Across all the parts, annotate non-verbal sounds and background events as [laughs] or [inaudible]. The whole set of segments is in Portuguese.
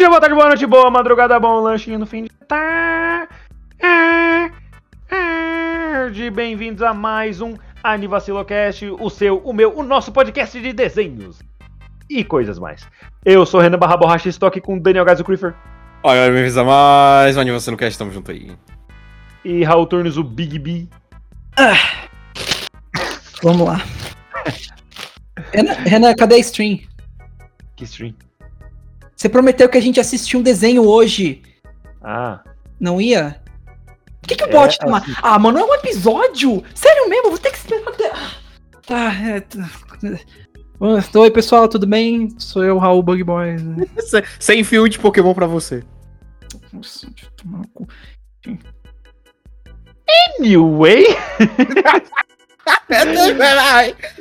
Dia, boa tarde, boa noite, boa madrugada, bom lanchinho no fim de tarde. Bem-vindos a mais um Anivacilocast, o seu, o meu, o nosso podcast de desenhos e coisas mais. Eu sou Renan Barra Borracha e estou aqui com Daniel Gás, o Creeper. Olha, bem-vindos a mais um Anivacilocast, estamos junto aí. E Raul Turnos, o Big B. Vamos lá. Renan, Renan, cadê a stream? Que stream. Você prometeu que a gente assistia um desenho hoje. Ah, Não ia? Por que, que o É, bot tá lá? assim. Ah, mano, é um episódio? Sério mesmo? Vou ter que esperar até. Tá, é. Oi, pessoal, tudo bem? Sou eu, Raul Bug Boy. [laughs] Se- Sem fio de Pokémon pra você. Nossa, deixa eu tomar no cu. anyway, [laughs]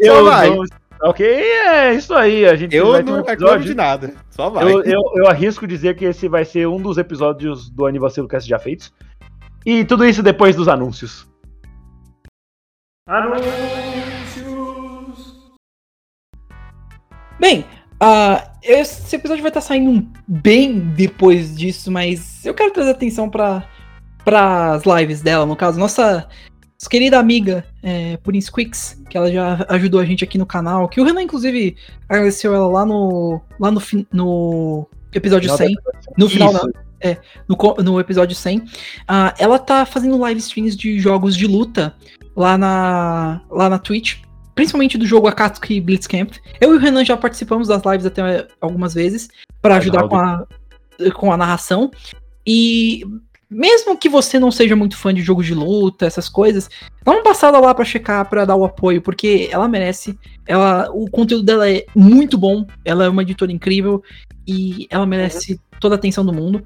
eu Só vai. não- Ok, é isso aí. A gente Eu vai um não reclamo episódio. de nada. Só vai. Eu, eu, eu arrisco dizer que esse vai ser um dos episódios do Anivacilo Cast já feitos. E tudo isso depois dos anúncios. Anúncios! Bem, ah, esse episódio vai estar saindo bem depois disso, mas eu quero trazer atenção para as lives dela, no caso, nossa, nossa querida amiga é, Purin Squix, que ela já ajudou a gente aqui no canal, que o Renan, inclusive, agradeceu ela lá no, lá no, no episódio 100. No final, não. É, no, no episódio 100. Ah, ela tá fazendo live streams de jogos de luta lá na, lá na Twitch. Principalmente do jogo Akatsuki Blitzcamp. Eu e o Renan já participamos das lives até algumas vezes para ajudar com a, com a narração. E mesmo que você não seja muito fã de jogos de luta, essas coisas, dá uma passada lá pra checar, pra dar o apoio, porque ela merece. Ela, o conteúdo dela é muito bom, ela é uma editora incrível e ela merece toda a atenção do mundo.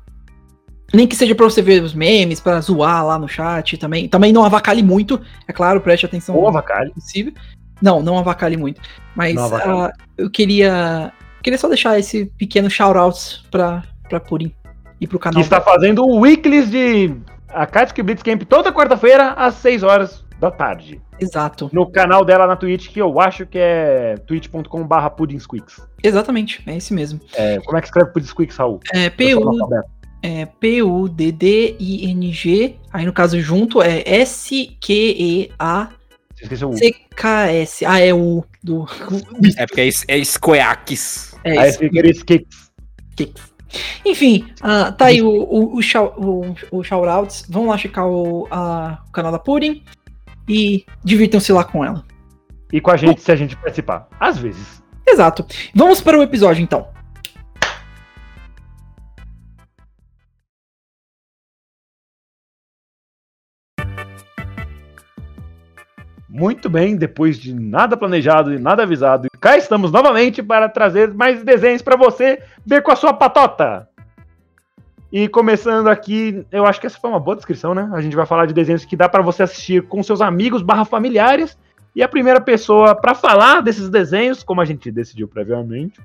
Nem que seja pra você ver os memes, pra zoar lá no chat também. Também não avacalhe muito, é claro, preste atenção Ou avacalhe. possível. Não, não avacalhe muito. Mas avacalhe. ah, eu queria. Queria só deixar esse pequeno shout-out pra, pra Purim e pro Que canal. está fazendo o Weeklies de Akatsuki Blitzcamp toda quarta-feira às 6 horas da tarde. Exato. No canal dela na Twitch, que eu acho que é twitch.com.br pudinsqueaks. Exatamente, é esse mesmo. É, como é que escreve pudinsqueaks, Raul? É PU, é P-U-D-D-I-N-G. Aí no caso junto é S-Q-E-A. Você esqueceu o. C-K-S. Ah, é o do. É porque é, es- é Squeax. É Aí esse. Enfim, ah, tá aí o, o, o, o shoutouts. Vão lá checar o, a- o canal da Purim e divirtam-se lá com ela. E com a gente se a gente participar. Às vezes. Exato. Vamos para o episódio então. Muito bem, depois de nada planejado e nada avisado, cá estamos novamente para trazer mais desenhos para você ver com a sua patota. E começando aqui, eu acho que essa foi uma boa descrição, né? A gente vai falar de desenhos que dá para você assistir com seus amigos barra familiares. E a primeira pessoa para falar desses desenhos, como a gente decidiu previamente,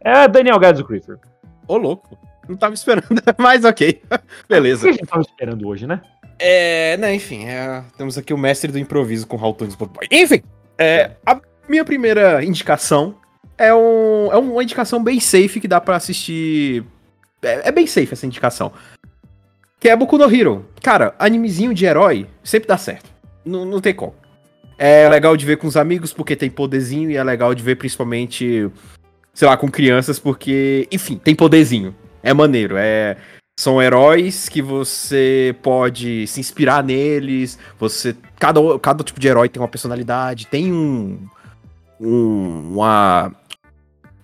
é a Daniel Gadzo Creeper. Ô, louco. Não tava esperando, [laughs] mas ok. [laughs] O que Beleza. a gente tava esperando hoje, né? É, né, enfim, é, temos aqui o mestre do improviso com Raul Tunes Boy. Enfim, é, a minha primeira indicação é, um, é uma indicação bem safe que dá pra assistir. É, é bem safe essa indicação. Que é Boku no Hero. Cara, animezinho de herói sempre dá certo. Não, não tem como. É legal de ver com os amigos porque tem poderzinho e é legal de ver principalmente, sei lá, com crianças porque, enfim, tem poderzinho. É maneiro, é são heróis que você pode se inspirar neles. Você cada, cada tipo de herói tem uma personalidade, tem um um uma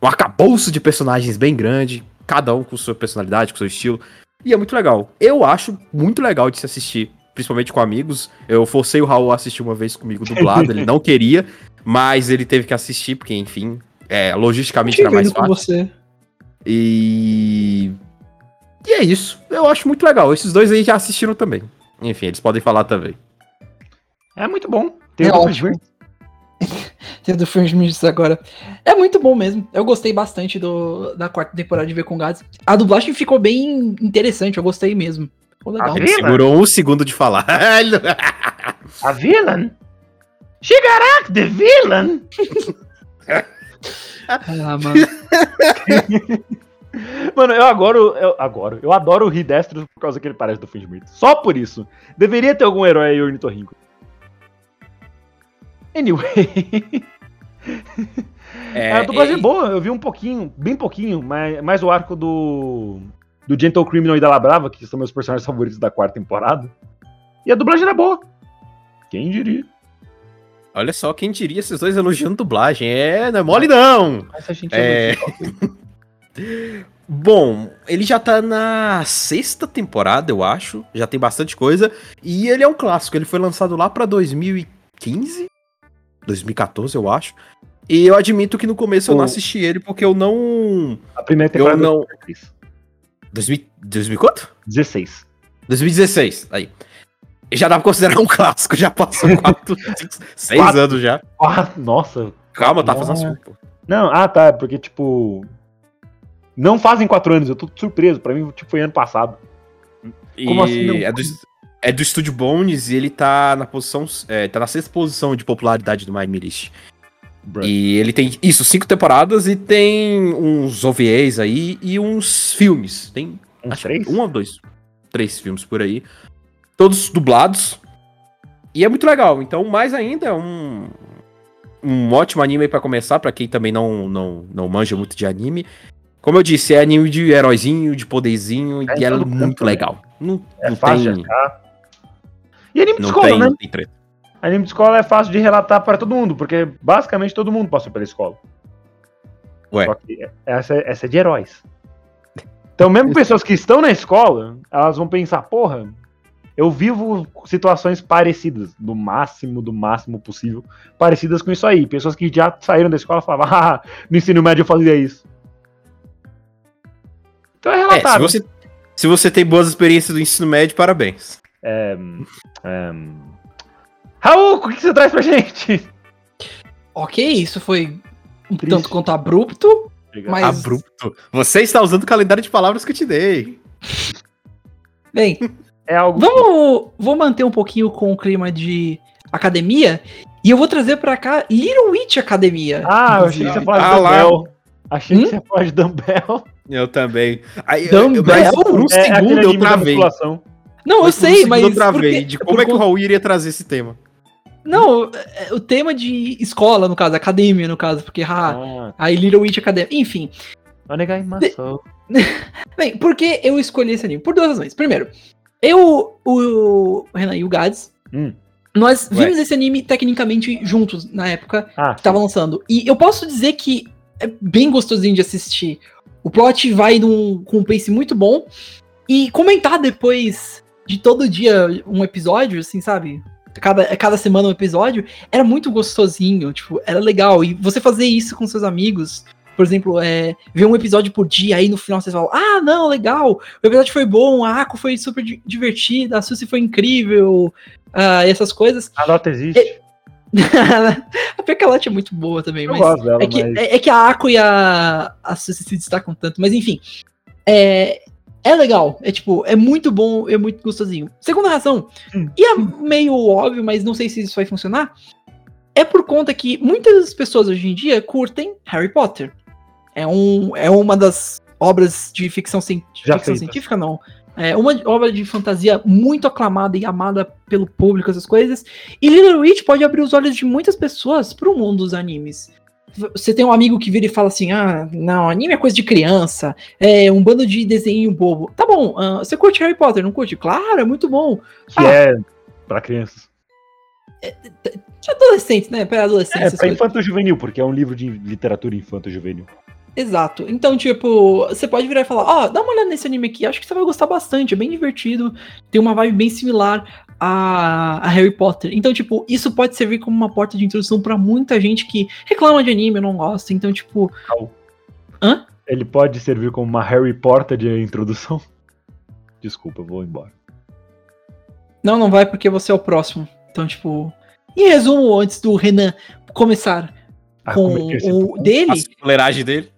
um arcabouço de personagens bem grande, cada um com sua personalidade, com seu estilo. E é muito legal. Eu acho muito legal de se assistir, principalmente com amigos. Eu forcei o Raul a assistir uma vez comigo dublado, ele não [laughs] queria, mas ele teve que assistir, porque, enfim, É, logisticamente era mais indo com fácil. você. E. E é isso. Eu acho muito legal. Esses dois aí já assistiram também. Enfim, eles podem falar também. É muito bom. Tem É o do ótimo. Tem do Fringe agora. É muito bom mesmo. Eu gostei bastante do, da quarta temporada de Ver com Gads. A dublagem ficou bem interessante, eu gostei mesmo. Ficou legal. Ah, Ele segurou um segundo de falar. A villain? Shigarak, the villain! [laughs] Ah, mano. [laughs] Mano, eu adoro, eu adoro, eu adoro o Ridestro por causa que ele parece do Fingimito. Só por isso. Deveria ter algum herói aí ornitorrinco. Anyway. a dublagem é, boa, eu vi um pouquinho, bem pouquinho, mas mais o arco do. Do Gentle Criminal e da Labrava, que são meus personagens favoritos da quarta temporada. E a dublagem era boa. Quem diria? Olha só, quem diria esses dois elogiando dublagem. É, não é mole não. Mas a gente É. Bom, ele já tá na sexta temporada, eu acho. Já tem bastante coisa. E ele é um clássico. Ele foi lançado lá pra 2015? 2014, eu acho. E eu admito que no começo eu não O- assisti ele porque eu não. A primeira temporada Eu não- foi 2000, 2000 quanto? 16. 2016. Aí. Já dá pra considerar um clássico. Já passou 4, 5, 6 Quatro. anos já. Ah, nossa. Calma, tá Nossa. fazendo assunto. Não, ah tá, porque tipo. Não fazem quatro anos, eu tô surpreso. Pra mim, tipo, foi ano passado. Como E assim não? É do, é do Estúdio Bones e ele tá na posição. É, tá na sexta posição de popularidade do My List. E ele tem isso, cinco temporadas e tem uns OVAs aí e uns filmes. Tem Uns acho, três? um ou dois. Três filmes por aí. Todos dublados. E é muito legal. Então, mais ainda, é um. Um ótimo anime aí pra começar, pra quem também não, não, não manja muito de anime. Como eu disse, é anime de heróizinho, de poderzinho, É, e é todo muito canto, né? legal. Não, É não fácil tem, de achar. E anime de escola, tem, né? tem treta. Anime de escola é fácil de relatar para todo mundo, porque basicamente todo mundo passou pela escola. Ué. Só que essa, essa é de heróis. Então, mesmo pessoas que estão na escola, elas vão pensar, porra, eu vivo situações parecidas, do máximo, do máximo possível, parecidas com isso aí. Pessoas que já saíram da escola falavam, [laughs] ah, no ensino médio eu fazia isso. Então é É, se relatável. você, se você tem boas experiências do ensino médio, parabéns. É, é, Raul, o que você traz pra gente? ok, isso foi um Triste. tanto quanto abrupto, mas. Abrupto. Você está usando o calendário de palavras que eu te dei. Bem, [laughs] É algo. vamos. Vou manter um pouquinho com o clima de academia. E eu vou trazer pra cá Little Witch Academia. Ah, eu achei que você ia falar de Ah, lá. Dumbbell. Achei Hum? que você ia falar de Dumbbell. Eu também. Aí, Dumbbell? eu- mas por um É, é segundo eu travei. Não, eu Mas por um sei, segundo mas. eu travei porque- de por como é que o Raul iria trazer esse tema. Não, é, o tema de escola, no caso, academia, no caso, porque ah, Ah, aí Little Witch Academia. Enfim. Onegaimashou. [laughs] Bem, por que eu escolhi esse anime? Por duas razões. Primeiro, eu, o Renan e o Gads, Hum. nós Ué. vimos esse anime tecnicamente juntos na época Ah, que tava lançando. E eu posso dizer que é bem gostosinho de assistir. O plot vai num, com um pace muito bom. E comentar depois de todo dia um episódio, assim, sabe? Cada, cada semana um episódio, era muito gostosinho, tipo, era legal. E você fazer isso com seus amigos, por exemplo, é, ver um episódio por dia, aí no final vocês falam, ah, não, legal, o episódio foi bom, a Ako foi super di- divertida, a Suzy foi incrível, ah, essas coisas. a nota existe. [laughs] a Percalote é muito boa também, eu mas. dela, É que, mas. é, é que a Ako e a, a Suzy se destacam tanto, mas enfim. É, é legal, é tipo, é muito bom, é muito gostosinho. Segunda razão, Hum. e é meio óbvio, mas não sei se isso vai funcionar, é por conta que muitas pessoas hoje em dia curtem Harry Potter. É, um, é uma das obras de ficção, Já ficção científica, não. É uma obra de fantasia muito aclamada e amada pelo público, essas coisas. E Little Witch pode abrir os olhos de muitas pessoas pro mundo dos animes. Você tem um amigo que vira e fala assim: ah, não, anime é coisa de criança, é um bando de desenho bobo. Tá bom, ah, você curte Harry Potter, não curte? Claro, é muito bom. Que Ah. é pra crianças. De adolescente, né? Pra É, adolescente, pra coisas. infanto-juvenil, porque é um livro de literatura infanto-juvenil. Exato. Então, tipo, você pode virar e falar, ó, dá uma olhada nesse anime aqui, acho que você vai gostar bastante, é bem divertido, tem uma vibe bem similar a, a Harry Potter. Então, tipo, isso pode servir como uma porta de introdução pra muita gente que reclama de anime, não gosta. Então, tipo. Au. Hã? Ele pode servir como uma Harry Potter de introdução? [laughs] Desculpa, eu vou embora. Não, não vai porque você é o próximo. Então, tipo. Em resumo, antes do Renan começar Ah, com é o dele, A dele.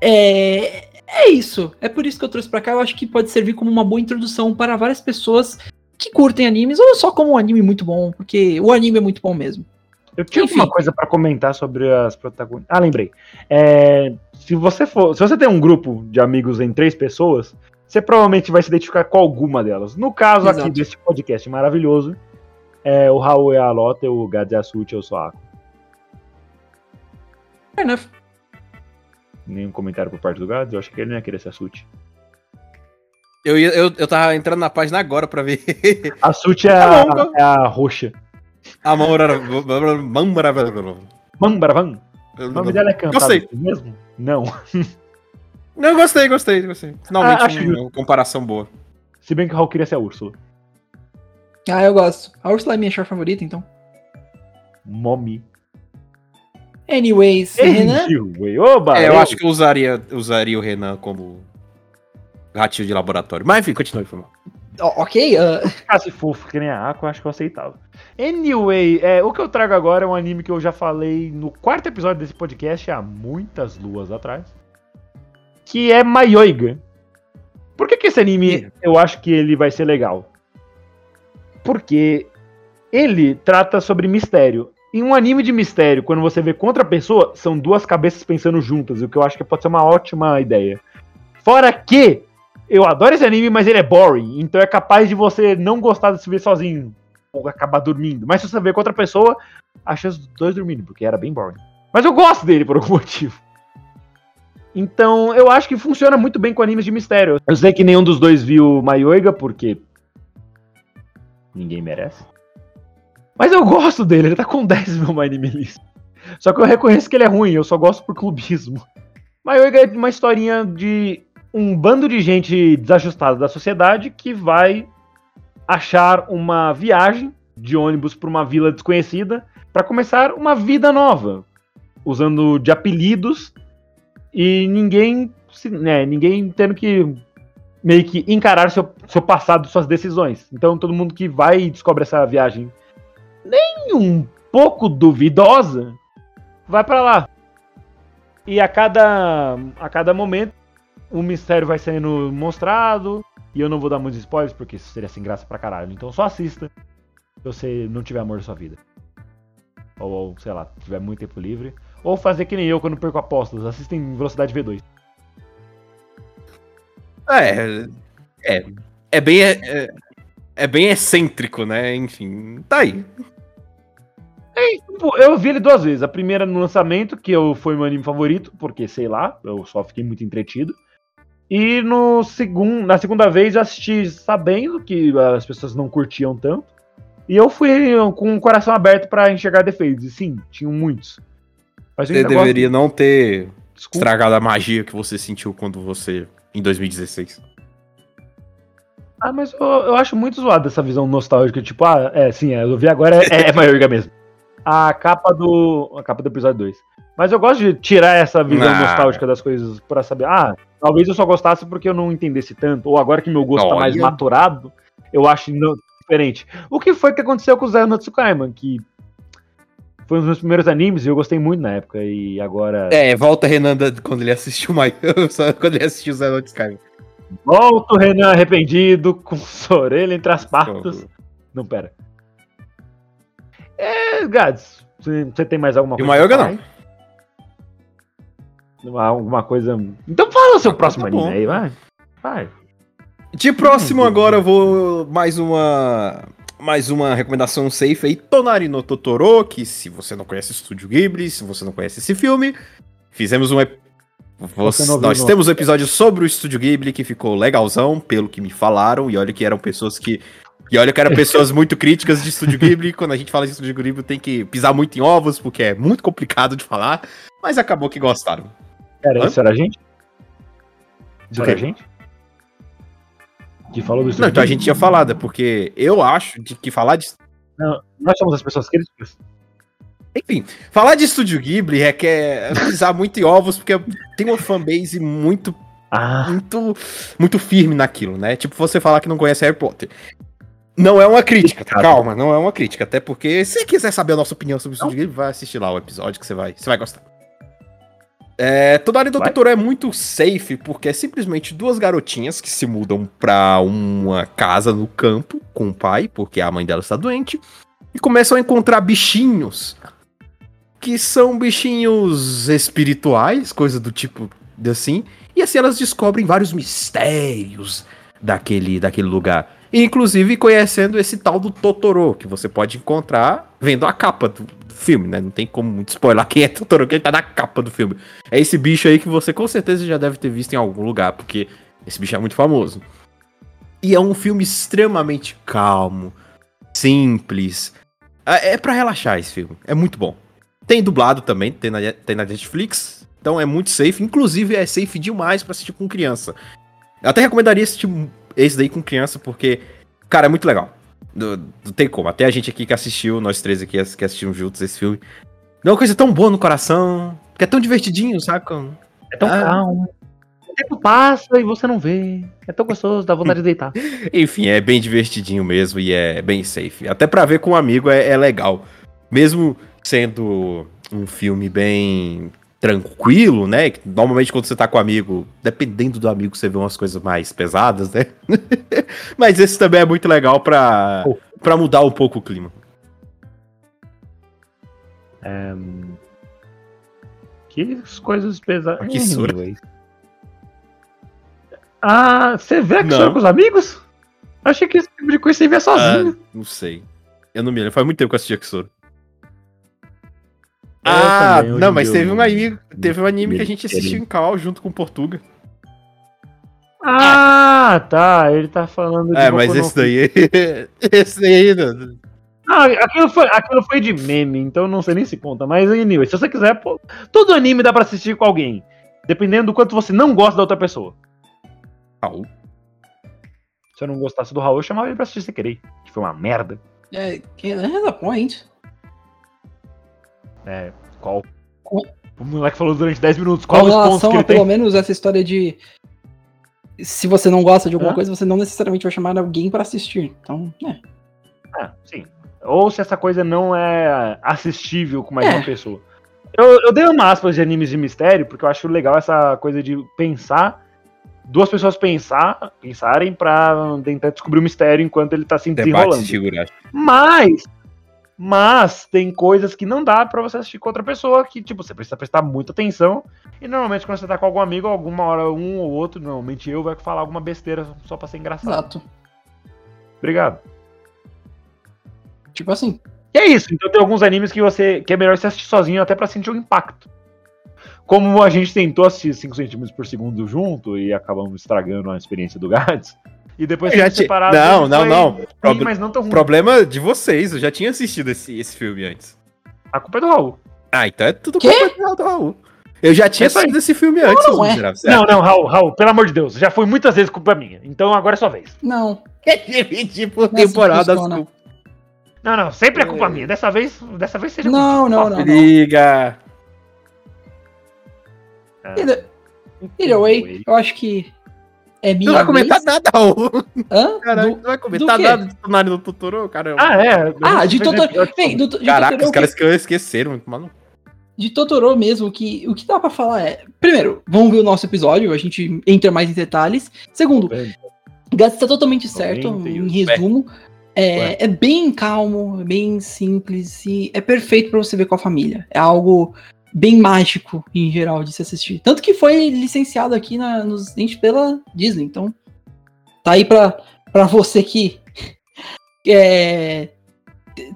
É, é isso. É por isso que eu trouxe pra cá. Eu acho que pode servir como uma boa introdução para várias pessoas que curtem animes ou só como um anime muito bom, porque o anime é muito bom mesmo. Eu tinha Enfim. alguma coisa pra comentar sobre as protagonistas. Ah, lembrei. É, se você for, se você tem um grupo de amigos em três pessoas, você provavelmente vai se identificar com alguma delas. No caso aqui Exato. desse podcast maravilhoso, é, o Raul é a Lota, o Gads é a Ako. Fair enough. Nenhum comentário por parte do Gads, eu acho que ele não ia querer ser a Suti. Eu, ia- eu, eu tava entrando na página agora pra ver [laughs] A Suti é, Tá a, bom, é a roxa. a mão maravilhosa. Mambravan. O nome dela é cantado Gostei. mesmo? Não. [laughs] Não, gostei, gostei, gostei. Finalmente Ah, acho uma comparação boa. Se bem que o Raul queria ser a Úrsula. Ah, eu gosto. A Ursula é minha char favorita, então. Mommy. Anyways, Renan. Anyway, Oba! É, eu acho que eu usaria, usaria o Renan como ratinho de laboratório. Mas enfim, continue, por favor. Ó, ok, ah, ficasse fofo que nem a Aqua, eu acho que eu aceitava. Anyway, é, o que eu trago agora é um anime que eu já falei no quarto episódio desse podcast, há muitas luas atrás. Que é Mayoiga. Por que, que esse anime eu acho que ele vai ser legal? Porque ele trata sobre mistério. Em um anime de mistério, quando você vê contra a pessoa, são duas cabeças pensando juntas, o que eu acho que pode ser uma ótima ideia. Fora que eu adoro esse anime, mas ele é boring, então é capaz de você não gostar de se ver sozinho ou acabar dormindo. Mas se você ver com outra pessoa, acha os dois dormindo, porque era bem boring. Mas eu gosto dele por algum [laughs] motivo. Então, eu acho que funciona muito bem com animes de mistério. Eu sei que nenhum dos dois viu Mayoiga, porque ninguém merece. Mas eu gosto dele, ele tá com 10 no meu anime list. Só que eu reconheço que ele é ruim, eu só gosto por clubismo. Mayoiga é uma historinha de um bando de gente desajustada da sociedade que vai achar uma viagem de ônibus para uma vila desconhecida para começar uma vida nova, usando de apelidos e ninguém, né, ninguém tendo que meio que encarar seu, seu passado, suas decisões. Então todo mundo que vai e descobre essa viagem nem um pouco duvidosa vai para lá. E a cada a cada momento o mistério vai sendo mostrado. E eu não vou dar muitos spoilers, porque isso seria sem graça pra caralho. Então só assista se você não tiver amor na sua vida. Ou, ou, sei lá, tiver muito tempo livre. Ou fazer que nem eu quando perco apostas. Assista em velocidade V2. É, é, é bem, é, é bem excêntrico, né? Enfim, tá aí. Tipo, eu vi ele duas vezes. A primeira no lançamento, que eu, foi meu anime favorito, porque sei lá, eu só fiquei muito entretido. E no segun, na segunda vez eu assisti sabendo que as pessoas não curtiam tanto. E eu fui com o coração aberto pra enxergar defeitos. E sim, tinham muitos. Mas Você deveria não ter Desculpa. estragado a magia que você sentiu quando você. em 2016. Ah, mas eu, eu acho muito zoado essa visão nostálgica, tipo, ah, é, sim, é, eu vi agora, é, é Mayorga mesmo. A capa do. A capa do episódio 2. Mas eu gosto de tirar essa visão Ah. nostálgica das coisas pra saber, ah, talvez eu só gostasse porque eu não entendesse tanto, ou agora que meu gosto tá mais Olha. maturado, eu acho não- diferente. O que foi que aconteceu com o Zé no que foi um dos meus primeiros animes e eu gostei muito na época, e agora. É, volta Renan quando ele assistiu My... [laughs] quando ele assistiu Zé Note Sky. Volto, Renan arrependido, com sua orelha entre as patas. Não, pera. É, Gads, você tem mais alguma E o coisa? Pra não. Alguma coisa. Então fala o seu próximo tá anime aí, vai. Vai. De próximo agora eu vou mais uma mais uma recomendação safe aí, Tonari no Totoro, que se você não conhece o Estúdio Ghibli, se você não conhece esse filme, fizemos um ep- Você nós temos um episódio sobre o Estúdio Ghibli que ficou legalzão, pelo que me falaram, e olha que eram pessoas que e olha que eram pessoas muito críticas de Estúdio Ghibli, quando a gente fala de Estúdio Ghibli tem que pisar muito em ovos, porque é muito complicado de falar, mas acabou que gostaram. Era Hã? isso, era a gente? Isso era a gente? Que falou do Não, Estúdio então a gente tinha falado, é porque eu acho de que falar de. Não, nós somos as pessoas críticas. Enfim, falar de Estúdio Ghibli requer pisar muito em ovos, porque tem uma fanbase muito, Ah, muito, muito firme naquilo, né? Tipo, você falar que não conhece Harry Potter. Não é uma crítica, tá? calma, não é uma crítica. Até porque, se você quiser saber a nossa opinião sobre o Estúdio Ghibli, vai assistir lá o episódio que você vai, você vai gostar. É, toda a área do. Totoro é muito safe, porque é simplesmente duas garotinhas que se mudam pra uma casa no campo com o pai, porque a mãe dela está doente, e começam a encontrar bichinhos que são bichinhos espirituais, coisa do tipo de assim, e assim elas descobrem vários mistérios daquele, daquele lugar. Inclusive conhecendo esse tal do Totoro, que você pode encontrar vendo a capa do, filme, né? Não tem como muito spoiler quem é Totoro, quem tá na capa do filme. É esse bicho aí que você com certeza já deve ter visto em algum lugar, porque esse bicho é muito famoso. E é um filme extremamente calmo, simples. É é pra relaxar esse filme. É muito bom. Tem dublado também, tem na, tem na Netflix. Então é muito safe. Inclusive é safe demais pra assistir com criança. Eu até recomendaria assistir esse daí com criança, porque, cara, é muito legal. Não, tem como. Até a gente aqui que assistiu, nós três aqui que assistimos juntos esse filme. Não é uma coisa tão boa no coração. Que é tão divertidinho, saca? é tão Ah. calmo. O tempo passa e você não vê. É tão gostoso, dá vontade de deitar. [laughs] Enfim, é bem divertidinho mesmo e é bem safe. Até pra ver com um amigo é, é legal. Mesmo sendo um filme bem tranquilo, né? Normalmente quando você tá com um amigo, dependendo do amigo, você vê umas coisas mais pesadas, né? [laughs] Mas esse também é muito legal pra, pra mudar um pouco o clima. Que coisas pesadas. Que. Anyways. Ah, você vê a que só com os amigos? Achei que esse tipo de coisa você vê sozinho. Ah, não sei. Eu não me lembro. Faz muito tempo que eu assisti Akisoro. Eu Ah, também, não, mas teve um anime, teve um anime que a gente assistiu em Cal junto com Portuga. Ah, tá. Ele tá falando É, Boku mas esse daí. [laughs] esse daí. não- Ah, aquilo foi, aquilo foi de meme, então não sei nem se conta. Mas, anyway, se você quiser, pô, todo anime dá pra assistir com alguém. Dependendo do quanto você não gosta da outra pessoa. Raul. Se eu não gostasse do Raul, eu chamava ele pra assistir sem querer. Que foi uma merda. É, que- é the point. É, qual? O moleque falou durante 10 minutos. Com Qual os pontos relação que a ele tem? pelo menos essa história de. Se você não gosta de alguma Hã? coisa, você não necessariamente vai chamar alguém pra assistir. Então, é. Ah, sim. Ou se essa coisa não é assistível com mais É. uma pessoa. Eu, eu dei uma aspas de animes de mistério, porque eu acho legal essa coisa de pensar, duas pessoas pensar, pensarem pra tentar descobrir o mistério enquanto ele tá se Debate desenrolando. figurado. Mas, mas tem coisas que não dá pra você assistir com outra pessoa que, tipo, você precisa prestar muita atenção. E normalmente quando você tá com algum amigo, alguma hora um ou outro, normalmente eu, vai falar alguma besteira só pra ser engraçado. Exato. Obrigado. Tipo assim. E é isso. Então tem alguns animes que você que é melhor você assistir sozinho até pra sentir o impacto. Como a gente tentou assistir 5 centímetros por segundo junto e acabamos estragando a experiência do Gats. E depois Eu já ti- separados, Não, não, foi não. ruim, mas não tão ruim. Problema de vocês, eu já tinha assistido esse, esse filme antes. A culpa é do Raul. Ah, então é tudo Quê? culpa do Raul. Eu já tinha É assistido esse filme antes, não é. Não, não, Raul, Raul, pelo amor de Deus. Já foi muitas vezes culpa minha. Então agora é sua vez. Não. É dividir por Nessa temporada as funciona. culpas. Não, não, sempre é culpa É. minha. Dessa vez, dessa vez seja Não, não, não. Briga. Either, either way, eu acho que é minha Não vai comentar vez. nada, Raul. Hã? Caralho, Do- não vai comentar nada de Tonari do Totoro, caramba. Ah, é. Ah, A de Totoro. do, de Caraca, Totoro, os caras que esqueceram, mano. de Totoro mesmo, que o que dá pra falar é. Primeiro, vamos ver o nosso episódio, a gente entra mais em detalhes. Segundo, Gats está totalmente certo, 91. em resumo. É, é bem calmo, bem simples e é perfeito pra você ver com a família. É algo bem mágico em geral de se assistir. Tanto que foi licenciado aqui na, nos dentes pela Disney. Então, tá aí pra, pra você que [laughs] é,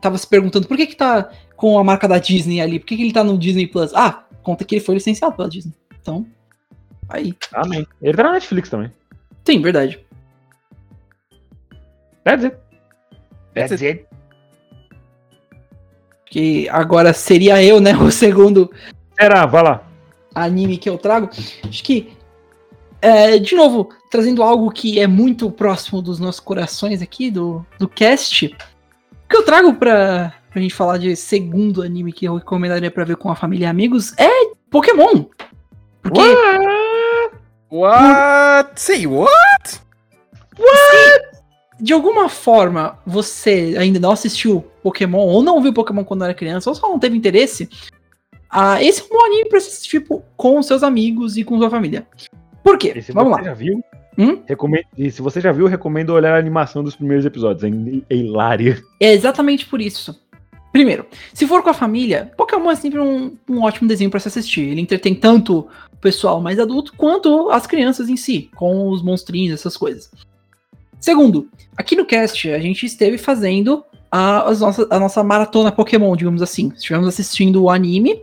tava se perguntando por que que tá com a marca da Disney ali, por que, que ele tá no Disney Plus? Ah, conta que ele foi licenciado pela Disney. Então, aí. Amém. Ele tá na Netflix também. Sim, verdade. That's it. That's it. Que agora seria eu, né, [laughs] o segundo Será, vai lá. anime que eu trago, acho que, é, de novo, trazendo algo que é muito próximo dos nossos corações aqui, do, do cast, o que eu trago pra, pra gente falar de segundo anime que eu recomendaria pra ver com a família e amigos é Pokémon. Porque What? Say what? De alguma forma você ainda não assistiu Pokémon, ou não viu Pokémon quando era criança, ou só não teve interesse, ah, esse é um bom anime pra assistir tipo, com seus amigos e com sua família. Por quê? E se Vamos você lá. já viu, Hum? recomendo, e se você já viu, recomendo olhar a animação dos primeiros episódios. É, é hilária. É exatamente por isso. Primeiro, se for com a família, Pokémon é sempre um, um ótimo desenho pra se assistir. Ele entretém tanto o pessoal mais adulto quanto as crianças em si, com os monstrinhos, essas coisas. Segundo, aqui no cast a gente esteve fazendo a, as nossas- a nossa maratona Pokémon, digamos assim. Estivemos assistindo o anime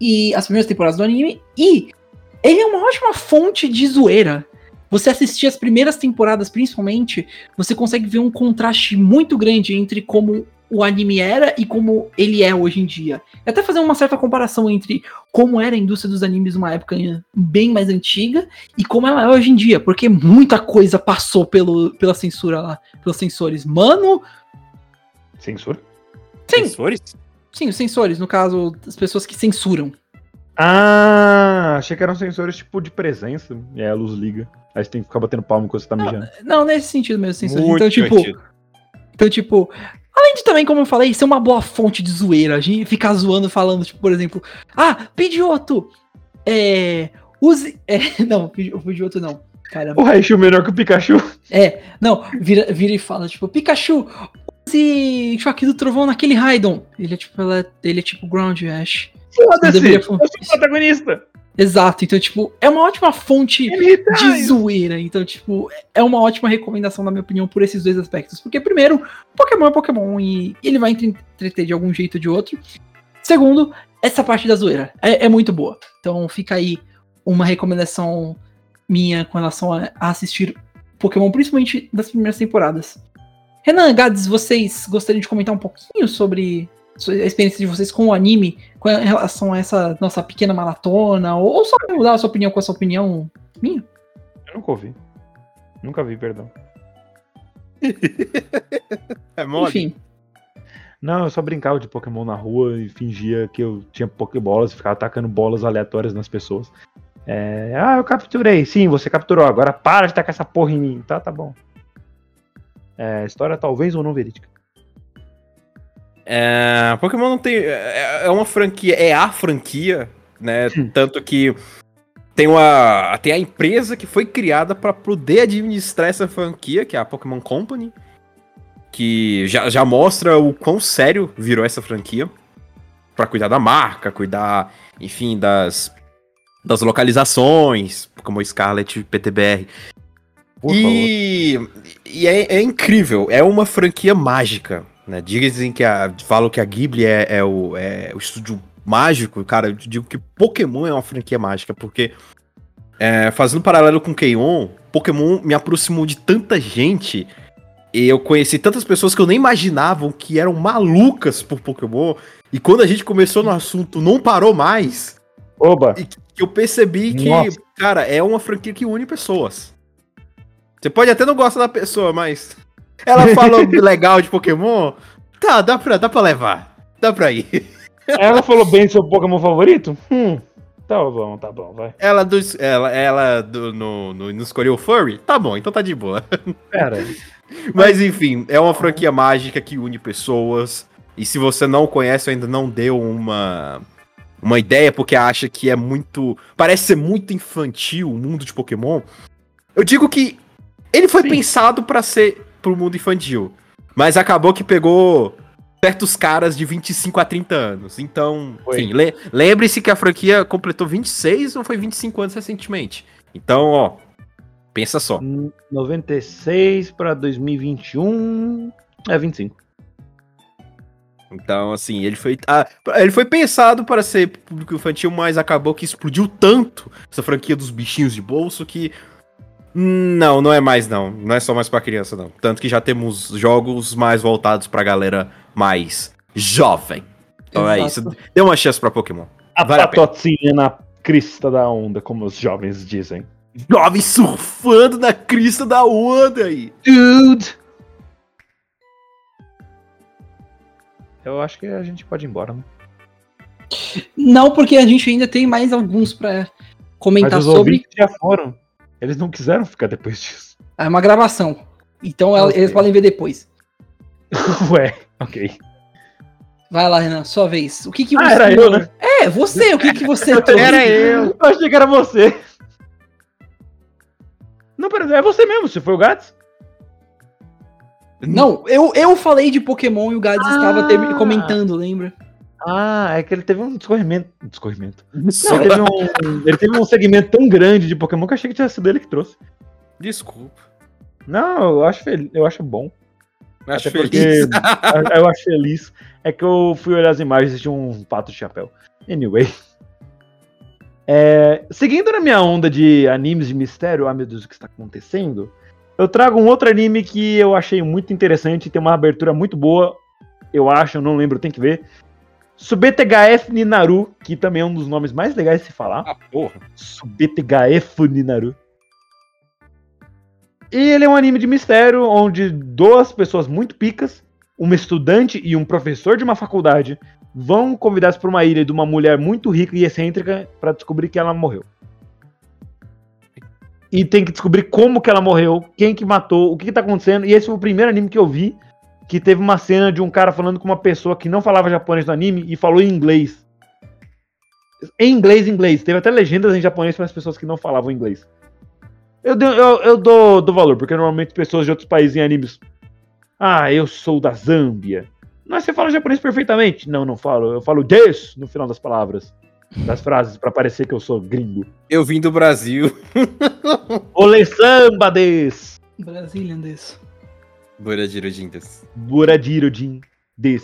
e as primeiras temporadas do anime e ele é uma ótima fonte de zoeira. Você assistir as primeiras temporadas, principalmente, você consegue ver um contraste muito grande entre como o anime era e como ele é hoje em dia. E até fazer uma certa comparação entre como era a indústria dos animes numa época bem mais antiga e como ela é hoje em dia, porque muita coisa passou pelo, pela censura lá, pelos sensores. Mano, Censura? sim, Sensores? sim, os sensores, no caso, as pessoas que censuram. Ah, achei que eram sensores tipo de presença. E aí a luz liga. Aí você tem que ficar batendo palma enquanto você tá mijando. Não, nesse sentido mesmo, sensores. Muito então, tipo, divertido. Então, tipo, além de também, como eu falei, ser uma boa fonte de zoeira, a gente ficar zoando, falando, tipo, por exemplo, ah, Pidgeotto, é. Use. [laughs] É, não, Pidge- o Pidgeotto não. Caramba. O Raichu menor que o Pikachu. É, não, vira, vira e fala, tipo, Pikachu, use choque do trovão naquele Raidon. Ele é tipo, ela é- ele é tipo Ground Ash. Foda-se! Eu sou o protagonista! Exato, então, tipo, é uma ótima fonte tá- de zoeira. Então, tipo, é uma ótima recomendação, na minha opinião, por esses dois aspectos. Porque, primeiro, Pokémon é Pokémon e ele vai entre- entreter de algum jeito ou de outro. Segundo, essa parte da zoeira é, é muito boa. Então, fica aí uma recomendação minha com relação a, a assistir Pokémon, principalmente das primeiras temporadas. Renan, Gads, vocês gostariam de comentar um pouquinho sobre a experiência de vocês com o anime, com relação a essa nossa pequena maratona, ou, ou só mudar a sua opinião com essa opinião minha? Eu nunca ouvi. Nunca vi, perdão. [laughs] É mole. Enfim, Não, eu só brincava de Pokémon na rua e fingia que eu tinha Pokébolas e ficava atacando bolas aleatórias nas pessoas. É, ah, eu capturei. Sim, você capturou. Agora para de tacar essa porra em mim. Tá, tá bom. É, história talvez ou não verídica. É, Pokémon não tem. É é uma franquia, é a franquia, né? [laughs] Tanto que tem, uma, tem a empresa que foi criada para poder administrar essa franquia, que é a Pokémon Company, que já, já mostra o quão sério virou essa franquia. Pra cuidar da marca, cuidar, enfim, das, das localizações, como Scarlet PTBR. Por favor. E, e é, é incrível, é uma franquia mágica, né? Dizem que a. Falam que a Ghibli é, é o, é o estúdio mágico, cara. Eu digo que Pokémon é uma franquia mágica, porque é, fazendo paralelo com Keion, Pokémon me aproximou de tanta gente. E eu conheci tantas pessoas que eu nem imaginavam que eram malucas por Pokémon. E quando a gente começou no assunto, não parou mais. Oba! E que eu percebi que, Nossa. cara, é uma franquia que une pessoas. Você pode até não gostar da pessoa, mas. Ela [laughs] falou legal de Pokémon. Tá, dá pra, dá pra levar. Dá pra ir. Ela falou bem [laughs] do seu Pokémon favorito? Hum. Tá bom, tá bom, vai. Ela, do, ela, ela do, no, no, não escolheu o Furry? Tá bom, então tá de boa. Pera. [laughs] Mas enfim, é uma franquia mágica que une pessoas. E se você não conhece, ainda não deu uma, uma ideia, porque acha que é muito. Parece ser muito infantil o mundo de Pokémon. Eu digo que ele foi Sim. pensado pra ser pro mundo infantil. Mas acabou que pegou certos caras de 25 a 30 anos. Então, Foi. enfim, le- lembre-se que a franquia completou 26 ou foi 25 anos recentemente. Então, ó, pensa só. 96 pra 2021. É 25. Então, assim, ele foi. ah, ele foi pensado para ser público infantil, mas acabou que explodiu tanto essa franquia dos bichinhos de bolso que. Não, não é mais não. Não é só mais pra criança, não. Tanto que já temos jogos mais voltados pra galera mais jovem. Então é isso. Exato. Dê uma chance pra Pokémon. A Vale patotinha na crista da onda, como os jovens dizem. Jovem surfando na crista da onda aí. Dude! Eu acho que a gente pode ir embora, né? Não, porque a gente ainda tem mais alguns pra comentar Mas os sobre. já foram. Eles não quiseram ficar depois disso. É uma gravação. Então ela- Ok. eles podem ver depois. [laughs] Ué, ok. Vai lá, Renan, sua vez. O que que Ah, você. era eu, né? É, você, o que que você [laughs] trouxe? Era eu. Eu achei que era você. Não, pera, é você mesmo, se foi o Gats? Não, eu, eu falei de Pokémon e o Gads Ah. estava comentando, lembra? Ah, é que ele teve um discorrimento. Discorrimento. Só- [laughs] Ele teve, um, ele teve um segmento tão grande de Pokémon que eu achei que tinha sido ele que trouxe. Desculpa. Não, eu acho, fel- eu acho bom. Acho Até feliz. porque [laughs] eu acho feliz. É que eu fui olhar as imagens e tinha um pato de chapéu. Anyway. É, seguindo na minha onda de animes de mistério, ah meu Deus, o que está acontecendo? Eu trago um outro anime que eu achei muito interessante, tem uma abertura muito boa, eu acho, eu não lembro, tem que ver. Subetgaf Ninaru, que também é um dos nomes mais legais de se falar. Ah, porra. Ninaru. E ele é um anime de mistério onde duas pessoas muito picas, uma estudante e um professor de uma faculdade, vão convidados para uma ilha de uma mulher muito rica e excêntrica para descobrir que ela morreu. E tem que descobrir como que ela morreu, quem que matou, o que, que tá acontecendo. E esse foi o primeiro anime que eu vi que teve uma cena de um cara falando com uma pessoa que não falava japonês no anime e falou em inglês. Em inglês, inglês. Teve até legendas em japonês para as pessoas que não falavam inglês. Eu, dou- eu, eu dou, dou valor, porque normalmente pessoas de outros países em animes. Ah, eu sou da Zâmbia. Mas você fala japonês perfeitamente. Não, não falo. Eu falo des no final das palavras. Das frases, para parecer que eu sou gringo. Eu vim do Brasil. Ole samba des. Brazilian desse. Buradirudindas. Buradirojin des.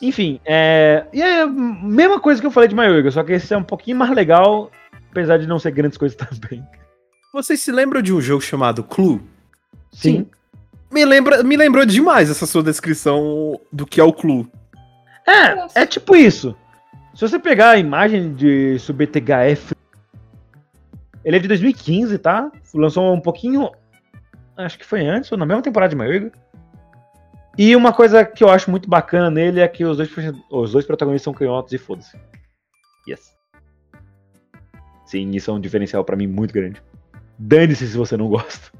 Enfim, é. E é a mesma coisa que eu falei de Mayoga, só que esse é um pouquinho mais legal, apesar de não ser grandes coisas [laughs] também. Vocês se lembram de um jogo chamado Clue? Sim. Me, lembra, me lembrou demais essa sua descrição do que é o Clue. É, é tipo isso. Se você pegar a imagem de SubTHF, ele é de 2015, tá? Lançou um pouquinho, acho que foi antes, ou na mesma temporada de Mayoga. E uma coisa que eu acho muito bacana nele é que os dois, os dois protagonistas são canhotos e foda-se. Yes. Sim, isso é um diferencial pra mim muito grande. Dane-se se você não gosta.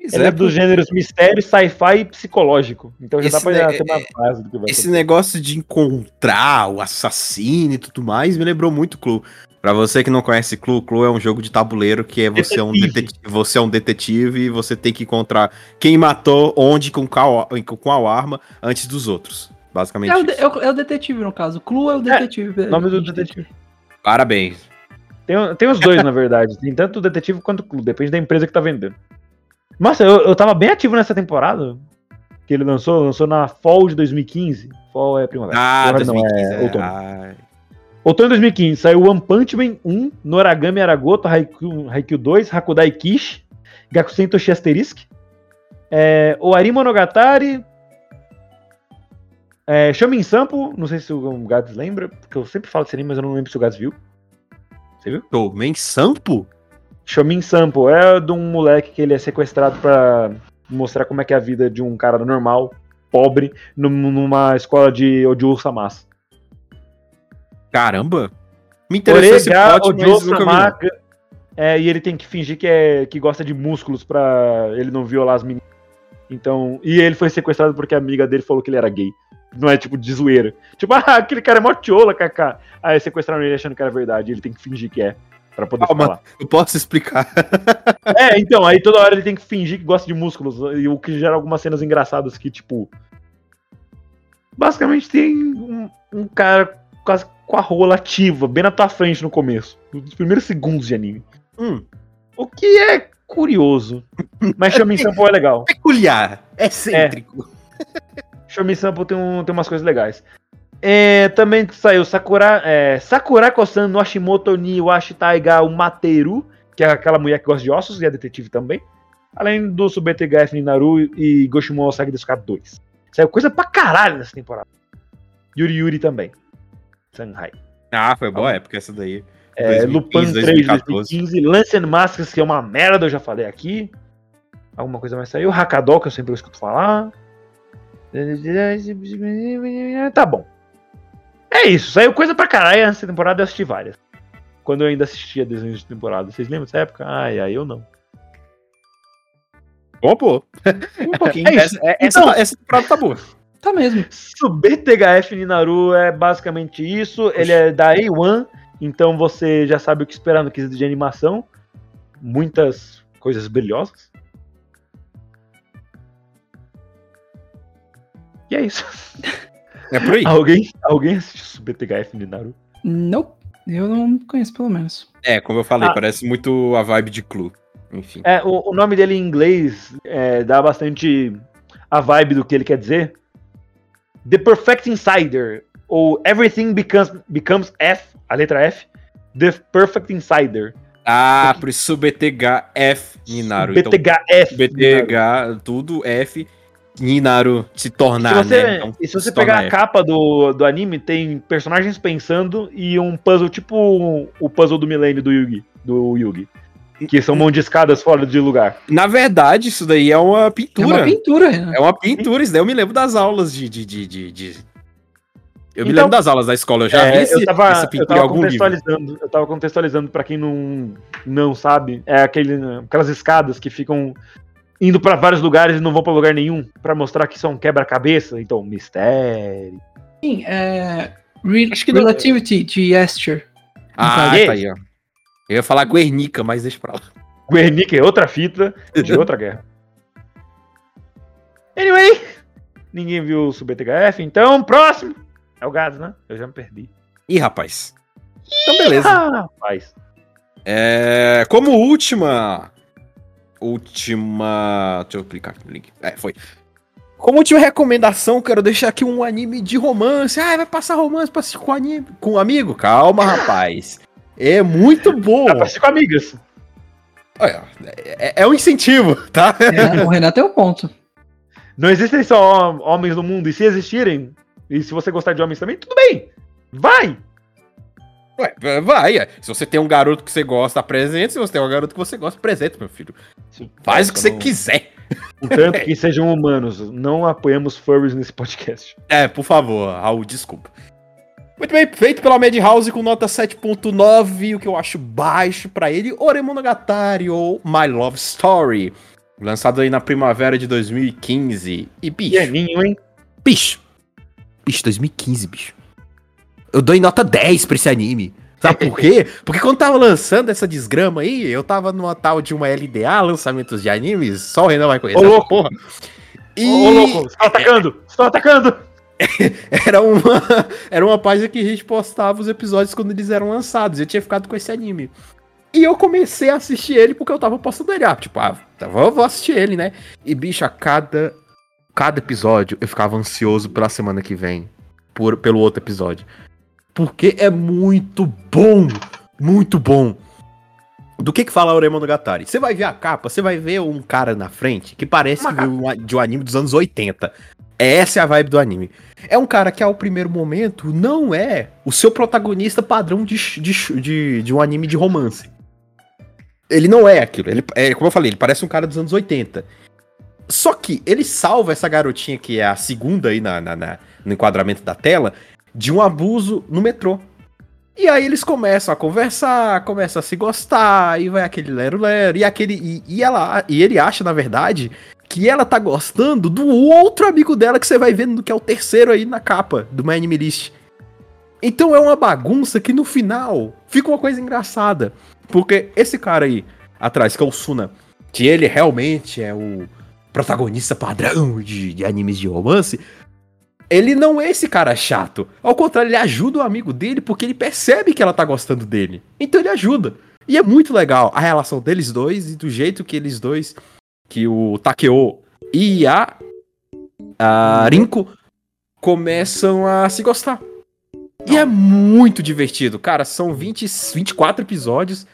Ele é dos gêneros mistério, sci-fi e psicológico. Então já dá pra ne- ter uma base do que vai Esse acontecer. negócio de encontrar o assassino e tudo mais me lembrou muito Clue. Pra você que não conhece Clue, Clue é um jogo de tabuleiro que é você é um Detetive. você é um detetive e você tem que encontrar quem matou, onde, com qual, com qual arma, antes dos outros. Basicamente É o, de- é o- é o detetive, no caso. Clu é o detetive. O nome do detetive. Parabéns. Tem, tem os dois, na verdade. Tem tanto o detetive quanto o clube. Depende da empresa que tá vendendo. Nossa, eu, eu tava bem ativo nessa temporada. Que ele lançou, lançou na Fall de 2015. Fall é primavera. Ah, Primavera não, 2015. é é, outono. ai. Outono de 2015 saiu One Punch Man 1, Noragami Aragoto, Haikyuu, Haikyuu 2, Hakudai Kishi, Gakusen Toshi Asterisk, é, Oari Monogatari, é, Shaman Sampo, não sei se o Gads lembra, porque eu sempre falo desse anime, mas eu não lembro se o Gads viu. Você viu? Tomem Sampo? Shomin Sampo é de um moleque que ele é sequestrado pra mostrar como é que é a vida de um cara normal, pobre, num- numa escola de Ojo Samasa. Caramba. Me interessou esse plot, mas nunca vi. Samaka, é, e ele tem que fingir que, é, que gosta de músculos pra ele não violar as meninas. Então, e ele foi sequestrado porque a amiga dele falou que ele era gay. Não é tipo de zoeira. Tipo, [laughs] ah, aquele cara é mó tiola, kaká. Aí sequestraram ele achando que era verdade. Ele tem que fingir que é. Pra poder Calma. falar. Eu posso explicar. [laughs] É, então, aí toda hora ele tem que fingir que gosta de músculos, e o que gera algumas cenas engraçadas que, tipo. Basicamente tem um, um cara quase com a rola ativa, bem na tua frente no começo, nos primeiros segundos de anime. Hum, O que é curioso. Mas [laughs] Shomin Sampo é legal. peculiar. Excêntrico. Shomin Sampo tem, um, tem umas coisas legais. É, também saiu Sakura, é, Sakurako-san no Hashimoto ni Washi Taiga Umateru, que é aquela mulher que gosta de ossos e é detetive também. Além do SubTGF Ninaru e Goshimon Osagi Desuka 2. Saiu coisa pra caralho nessa temporada. Yuri Yuri também. Shanghai. Ah, foi boa época essa daí. É, 2015, Lupin 3 de 2014. 2015, Lance and Masks, que é uma merda, eu já falei aqui. Alguma coisa mais saiu. Hakadol, que eu sempre escuto falar. Tá bom. É isso, saiu coisa pra caralho essa temporada, eu assisti várias. Quando eu ainda assistia desenhos de temporada. Vocês lembram dessa época? Ai, ai, eu não. Bom, pô. Um pouquinho. [laughs] É isso. Essa, é- essa, Então- essa temporada tá boa. Tá mesmo. BTHF Ninaru é basicamente isso. Ele é da A1, então você já sabe o que esperar no quesito de animação. Muitas coisas brilhosas. E é isso. [laughs] É por aí. Alguém, alguém assistiu BTHF Ninaru? Não, eu não conheço pelo menos. É, como eu falei, Ah. parece muito a vibe de Clue. Enfim. É, o, o nome dele em inglês é, dá bastante a vibe do que ele quer dizer. The Perfect Insider, ou Everything Becomes, becomes F, a letra F. The Perfect Insider. Ah, por isso BTHF Ninaru. Então, BTHF. Ninaru. BTH, tudo F. Ninaru se tornar, se você, né? Então, e se você se pegar a capa do, do anime, tem personagens pensando e um puzzle tipo o puzzle do milênio do Yugi. Do Yugi. Que são mão de escadas fora de lugar. Na verdade, isso daí é uma É pintura. uma pintura. né? É uma pintura, isso daí eu me lembro das aulas de. de, de, de, de- Eu me Então, lembro das aulas da escola, eu já É, vi esse, eu tava, essa eu pintura em tava algum livro. contextualizando, eu tava contextualizando pra quem não, não sabe, é aquele, aquelas escadas que ficam indo pra vários lugares e não vão pra lugar nenhum, pra mostrar que são quebra-cabeça, então mistério. Sim, é. Re- Acho que não- Relativity de Esther. Ah, tá aí, ó. Eu ia falar Guernica, mas deixa pra lá. Guernica é outra fita de outra [laughs] guerra. Anyway, ninguém viu o SubTHF, então próximo é o Gads, né? Eu já me perdi. Ih, rapaz. Então, beleza. Ah, rapaz. É, como última. Última. Deixa eu clicar aqui no link. É, foi. Como última recomendação, quero deixar aqui um anime de romance. Ah, vai passar romance pra assistir com, anime, com um amigo? Calma, rapaz. É muito pra assistir com amigas. Olha, é, é um incentivo, tá? É, o Renato é o ponto. Não existem só homens no mundo, e se existirem, e se você gostar de homens também, tudo bem. Vai! Ué, vai. é. Se você tem um garoto que você gosta, apresente. Se você tem um garoto que você gosta, apresente, meu filho. Faz o que você não- quiser. Contanto que [laughs] sejam humanos. Não apoiamos furries nesse podcast. É, por favor, Raul, desculpa. Muito bem, feito pela Madhouse com nota 7.9, o que eu acho baixo pra ele, Oremonogatari ou My Love Story, lançado aí na primavera de 2015. E bicho, Pianinho, hein? bicho, bicho, 2015, bicho. Eu dou em nota 10 pra esse anime. Sabe por quê? [laughs] Porque quando tava lançando essa desgrama aí, eu tava numa tal de uma LDA, lançamentos de animes, só o Renan vai conhecer Ô, louco. porra. E... Ô, louco, estão atacando! Estão atacando! [laughs] Era uma, era uma página que a gente postava os episódios quando eles eram lançados. Eu tinha ficado com esse anime. E eu comecei a assistir ele porque eu tava postando ele. Ah, tipo, ah, tá, vou, vou assistir ele, né? E, bicho, a cada, cada episódio eu ficava ansioso pela semana que vem. Por, pelo outro episódio. Porque é muito bom. Muito bom. Do que que fala Oremonogatari? Você vai ver a capa, você vai ver um cara na frente que parece de um anime dos anos 80. Essa é a vibe do anime. É um cara que, ao primeiro momento, não é o seu protagonista padrão de, de, de, de um anime de romance. Ele não é aquilo. Ele, é, como eu falei, ele parece um cara dos anos 80. Só que ele salva essa garotinha, que é a segunda aí na, na- na- no enquadramento da tela, de um abuso no metrô. E aí eles começam a conversar, começam a se gostar, e vai aquele lero-lero, e aquele. E, e ela, e ele acha, na verdade, que ela tá gostando do outro amigo dela que você vai vendo, que é o terceiro aí na capa do My Anime List. Então é uma bagunça que no final fica uma coisa engraçada. Porque esse cara aí, atrás, que é o Suna, que ele realmente é o protagonista padrão de, de animes de romance, ele não é esse cara chato. Ao contrário, ele ajuda o amigo dele porque ele percebe que ela tá gostando dele. Então ele ajuda. E é muito legal a relação deles dois e do jeito que eles dois, que o Takeo e a, a Rinko, começam a se gostar. E é muito divertido. Cara, são 20, 24 episódios.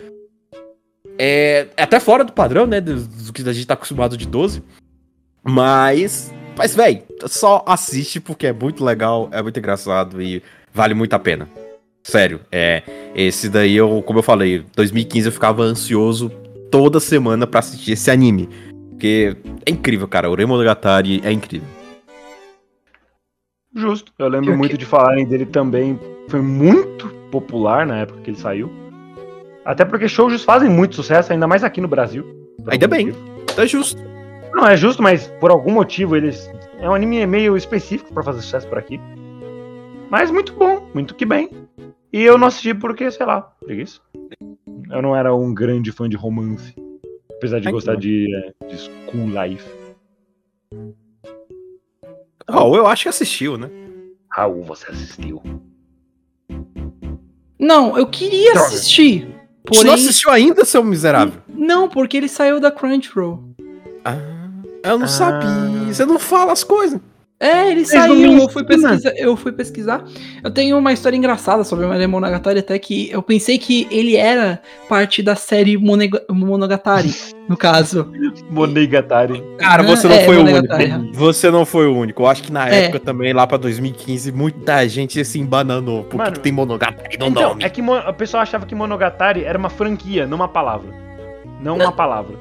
É, é até fora do padrão, né? Do, do que a gente tá acostumado de 12. Mas. Mas, véi, só assiste porque é muito legal, é muito engraçado e vale muito a pena. Sério, é. Esse daí eu, como eu falei, 2015 eu ficava ansioso toda semana pra assistir esse anime. Porque é incrível, cara. O Remonogatari é incrível. Justo. Eu lembro Pior muito que- de falarem dele também. Foi muito popular na época que ele saiu. Até porque shoujos fazem muito sucesso, ainda mais aqui no Brasil. Ainda bem. motivo. É justo. Não, é justo, mas por algum motivo eles. É um anime meio específico pra fazer sucesso por aqui. Mas muito bom, muito que bem. E eu não assisti porque, sei lá, preguiça. Eu não era um grande fã de romance. Apesar de Ai, gostar de, é, de School Life. Raul, eu acho que assistiu, né? Raul, você assistiu. Não, eu queria Droga. assistir. Você Porém, não assistiu ainda, seu miserável? não, porque ele saiu da Crunchyroll. Ah, eu não Ah. sabia. Você não fala as coisas. É, ele não saiu, eu fui, pesquisar, eu fui pesquisar. Eu tenho uma história engraçada sobre o Maria Monogatari, até que eu pensei que ele era parte da série Monega- Monogatari, [laughs] no caso. Monegatari. Cara, você não é, foi o Monogatari, único. Você não foi o único. Eu acho que na É. época também, lá pra 2015, muita gente se embananou. Por que Mano, tem Monogatari no Então, nome? é que o pessoal achava que Monogatari era uma franquia, não uma palavra. Não uma palavra.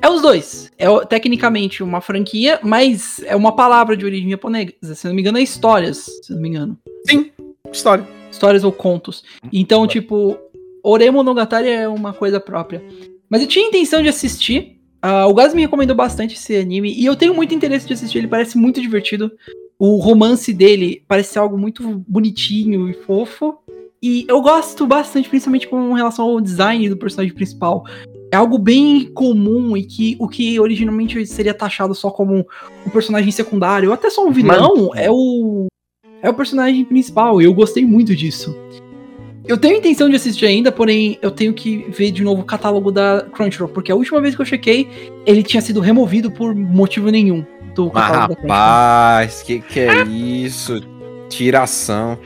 É os dois. É tecnicamente uma franquia, mas é uma palavra de origem japonesa. Se não me engano, é histórias, se não me engano. Sim, história. Histórias ou contos. Então, tipo, Ore Monogatari é uma coisa própria. Mas eu tinha intenção de assistir. Ah, o Gaz me recomendou bastante esse anime. E eu tenho muito interesse de assistir. Ele parece muito divertido. O romance dele parece ser algo muito bonitinho e fofo. E eu gosto bastante, principalmente com relação ao design do personagem principal. É algo bem comum e que o que originalmente seria taxado só como um personagem secundário, ou até só um vilão, é o é o personagem principal. E eu gostei muito disso. Eu tenho intenção de assistir ainda, porém eu tenho que ver de novo o catálogo da Crunchyroll, porque a última vez que eu chequei, ele tinha sido removido por motivo nenhum do Mas catálogo da Crunchyroll. rapaz, que que é isso? Tiração.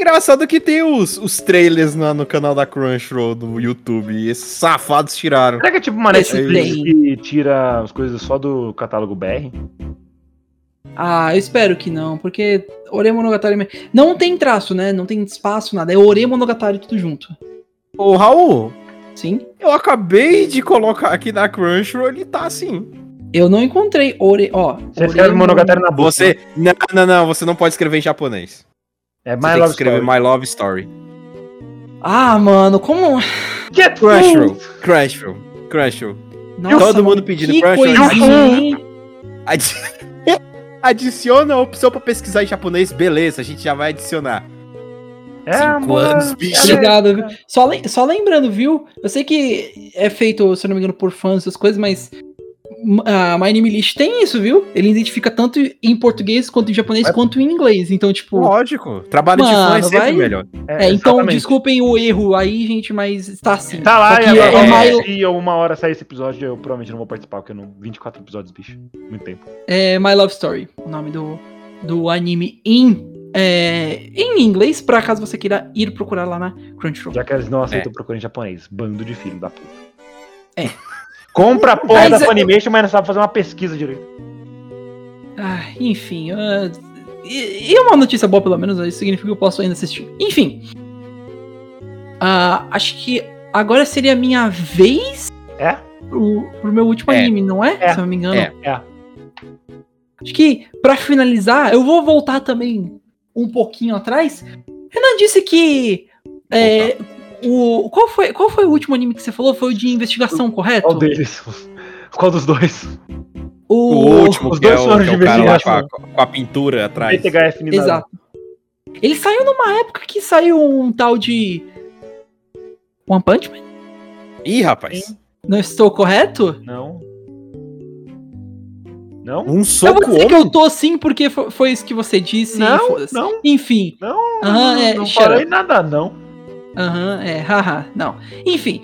Engraçado que tem os, os trailers na- no canal da Crunchyroll no YouTube. E esses safados tiraram. Será que é tipo uma Netflix que tira as coisas só do catálogo BR? Ah, eu espero que não, porque Ore Monogatari me- não tem traço, né? Não tem espaço, nada. É Ore Monogatari tudo junto. Ô, Raul, Sim. eu acabei de colocar aqui na Crunchyroll, ele tá assim. Eu não encontrei Ore, ó. Você Ore escreve Monogatari na boca. Você. Não, não, não, você não pode escrever em japonês. É Você My tem que Love escrever Story. My Love Story. Ah, mano, como. Get Crunchyroll, Crunchyroll, Crunchyroll. Nossa, Todo mundo mano, pedindo que coisinha? Adi- [laughs] Adiciona a opção pra pesquisar em japonês, beleza, a gente já vai adicionar. É, Cinco amor. anos, bicho. Obrigado, viu? Só, lem- só lembrando, viu? Eu sei que é feito, se eu não me engano, por fãs, essas coisas, mas a My Name List tem isso, viu? Ele identifica tanto em português, quanto em japonês, Vai- quanto em inglês. Então, tipo. Lógico, trabalho de fã é Mano, sempre vai- melhor. É, É, então desculpem o erro aí, gente, mas está assim. Tá lá, e é, My, se uma hora sair esse episódio, eu provavelmente não vou participar, porque eu não. 24 episódios, bicho. Muito tempo. é My Love Story, o nome do, do anime em, é, em inglês, por acaso você queira ir procurar lá na Crunchyroll. Já que eles não aceitam procurar em japonês. Bando de filho da puta. É. Compra a porra Mas da é- Funimation, mas não sabe fazer uma pesquisa direito. Ah, enfim, ah, e, e uma notícia boa pelo menos, isso significa que eu posso ainda assistir. Enfim, ah, acho que agora seria a minha vez É? pro, pro meu último É. anime, não é? É. Se eu não me engano. É. É. Acho que, pra finalizar, eu vou voltar também um pouquinho atrás. Renan disse que. é, o, qual, foi, qual foi o último anime que você falou? Foi o de investigação, correto? Qual deles? Qual dos dois? O, O, último, os que é dois o, foram que é de o cara lá com investigação. a, com a pintura atrás. BTHF. Exato. Ele saiu numa época que saiu um tal de. One Punch Man? Ih, rapaz. Não estou correto? Não. Não? Um eu vou soco dizer que eu homem? tô sim, porque fo- foi isso que você disse. Não, foda-se. não. Enfim. Não, Aham, é, não falei nada, não. Aham, é, haha, não. Enfim.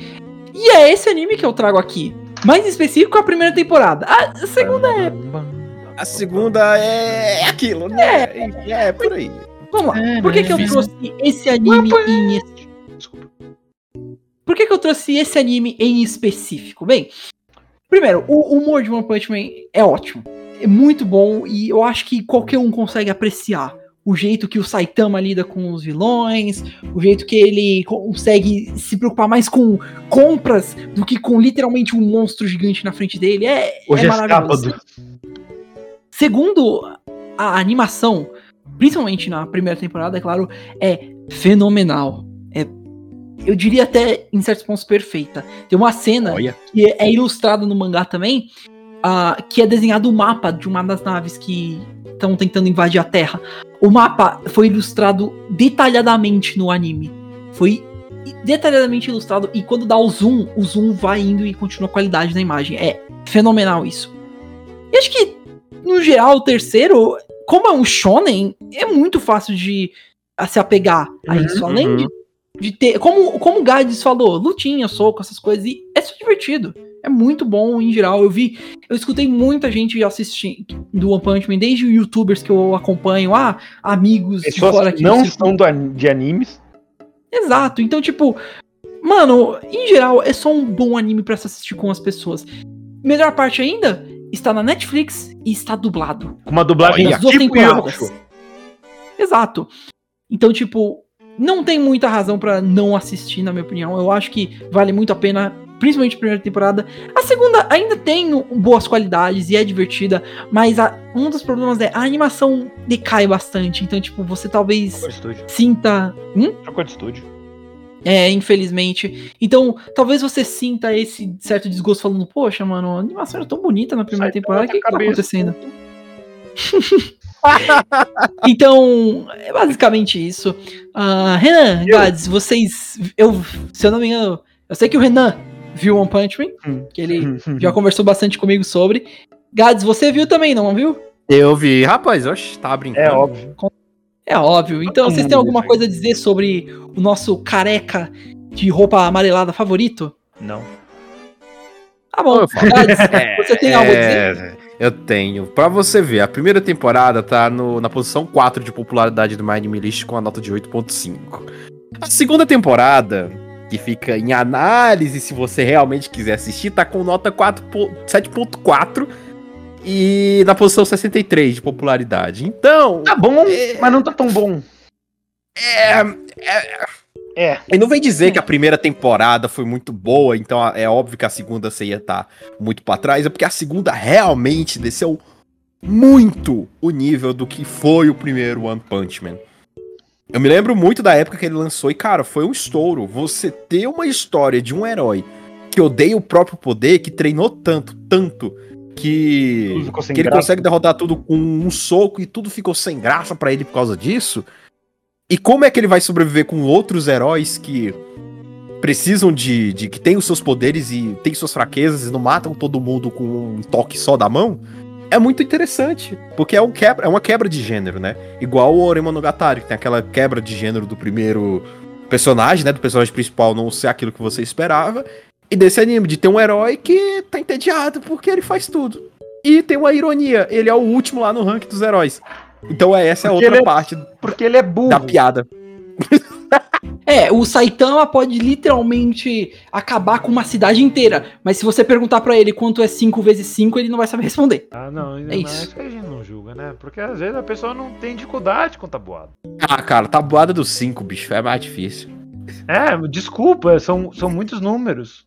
E é esse anime que eu trago aqui. Mais específico, a primeira temporada. A segunda é. A segunda é, é aquilo, né? É, é por aí. Vamos lá. Por que, que eu trouxe esse anime em. es- Por que, que eu trouxe esse anime em específico? Bem, primeiro, o humor de One Punch Man é ótimo. é muito bom e eu acho que qualquer um consegue apreciar o jeito que o Saitama lida com os vilões, o jeito que ele consegue se preocupar mais com compras do que com literalmente um monstro gigante na frente dele. É, Hoje é escapa maravilhoso. do. Segundo a animação, principalmente na primeira temporada, é claro, é fenomenal. É, eu diria até em certos pontos perfeita. Tem uma cena Olha. que é ilustrada no mangá também, ah, que é desenhado o mapa de uma das naves que estão tentando invadir a Terra. O mapa foi ilustrado detalhadamente no anime. Foi detalhadamente ilustrado e quando dá o zoom, o zoom vai indo e continua a qualidade da imagem. É fenomenal isso. E acho que, no geral, o terceiro, como é um shonen, é muito fácil de se apegar a Uhum, isso. Além uhum. de, de ter, como, como o Gades falou, lutinha, soco, essas coisas, e é só divertido. É muito bom em geral. Eu vi, eu escutei muita gente assistindo do One Punch Man, desde youtubers que eu acompanho, ah, amigos de fora que não são do de animes. Exato. Então, tipo, mano, em geral, é só um bom anime pra se assistir com as pessoas. Melhor parte ainda, está na Netflix e está dublado. Com uma dublagem Olha, As duas tipo temporadas. Exato. Então, tipo, não tem muita razão pra não assistir, na minha opinião. Eu acho que vale muito a pena, principalmente a primeira temporada. A segunda ainda tem boas qualidades e é divertida, mas a- um dos problemas é a animação decai bastante. Então, tipo, você talvez sinta. Hum? Trocou de estúdio. É, infelizmente. Então, talvez você sinta esse certo desgosto falando, poxa, mano, a animação era tão bonita na primeira Saitama temporada, o que, que tá acontecendo? [laughs] então, é basicamente isso. Ah, Renan. Gads, vocês. Eu, se eu não me engano, eu sei que o Renan viu One Punch Man, Hum. que ele já conversou bastante comigo sobre. Gads, você viu também, não viu? Eu vi. Rapaz, oxe, tava brincando. É óbvio. É óbvio. Então, vocês têm alguma coisa a dizer sobre o nosso careca de roupa amarelada favorito? Não. Tá bom, Eu falo. Gads, [laughs] É, você tem algo a dizer? é, Eu tenho. Pra você ver, a primeira temporada tá no- na posição 4 de popularidade do My Anime List com a nota de 8.5. A segunda temporada, que fica em análise se você realmente quiser assistir, tá com nota 4 po- 7.4 e na posição 63 de popularidade. Então, Tá bom, É. mas não tá tão bom. é, É. E não vem dizer que a primeira temporada foi muito boa, então é óbvio que a segunda você ia estar muito pra trás, é porque a segunda realmente desceu muito o nível do que foi o primeiro One Punch Man. Eu me lembro muito da época que ele lançou e, cara, foi um estouro. Você ter uma história de um herói que odeia o próprio poder, que treinou tanto, tanto, que, que ele graça. consegue derrotar tudo com um soco e tudo ficou sem graça pra ele por causa disso. E como é que ele vai sobreviver com outros heróis que precisam de, de que tem os seus poderes e tem suas fraquezas e não matam todo mundo com um toque só da mão? É muito interessante, porque é, um quebra, é uma quebra de gênero, né? Igual o Oremonogatari, que tem aquela quebra de gênero do primeiro personagem, né? Do personagem principal não ser aquilo que você esperava. E desse anime, de ter um herói que tá entediado porque ele faz tudo. E tem uma ironia, ele é o último lá no ranking dos heróis. Então é essa é outra é parte Porque ele é burro. da piada. É, o Saitama pode literalmente acabar com uma cidade inteira, mas se você perguntar pra ele quanto é 5 vezes 5, ele não vai saber responder. Ah, não, É isso. que a gente não julga, né? Porque às vezes a pessoa não tem dificuldade com tabuado. Ah, cara, tabuada dos 5, bicho, é mais difícil. É, desculpa, são, são muitos números.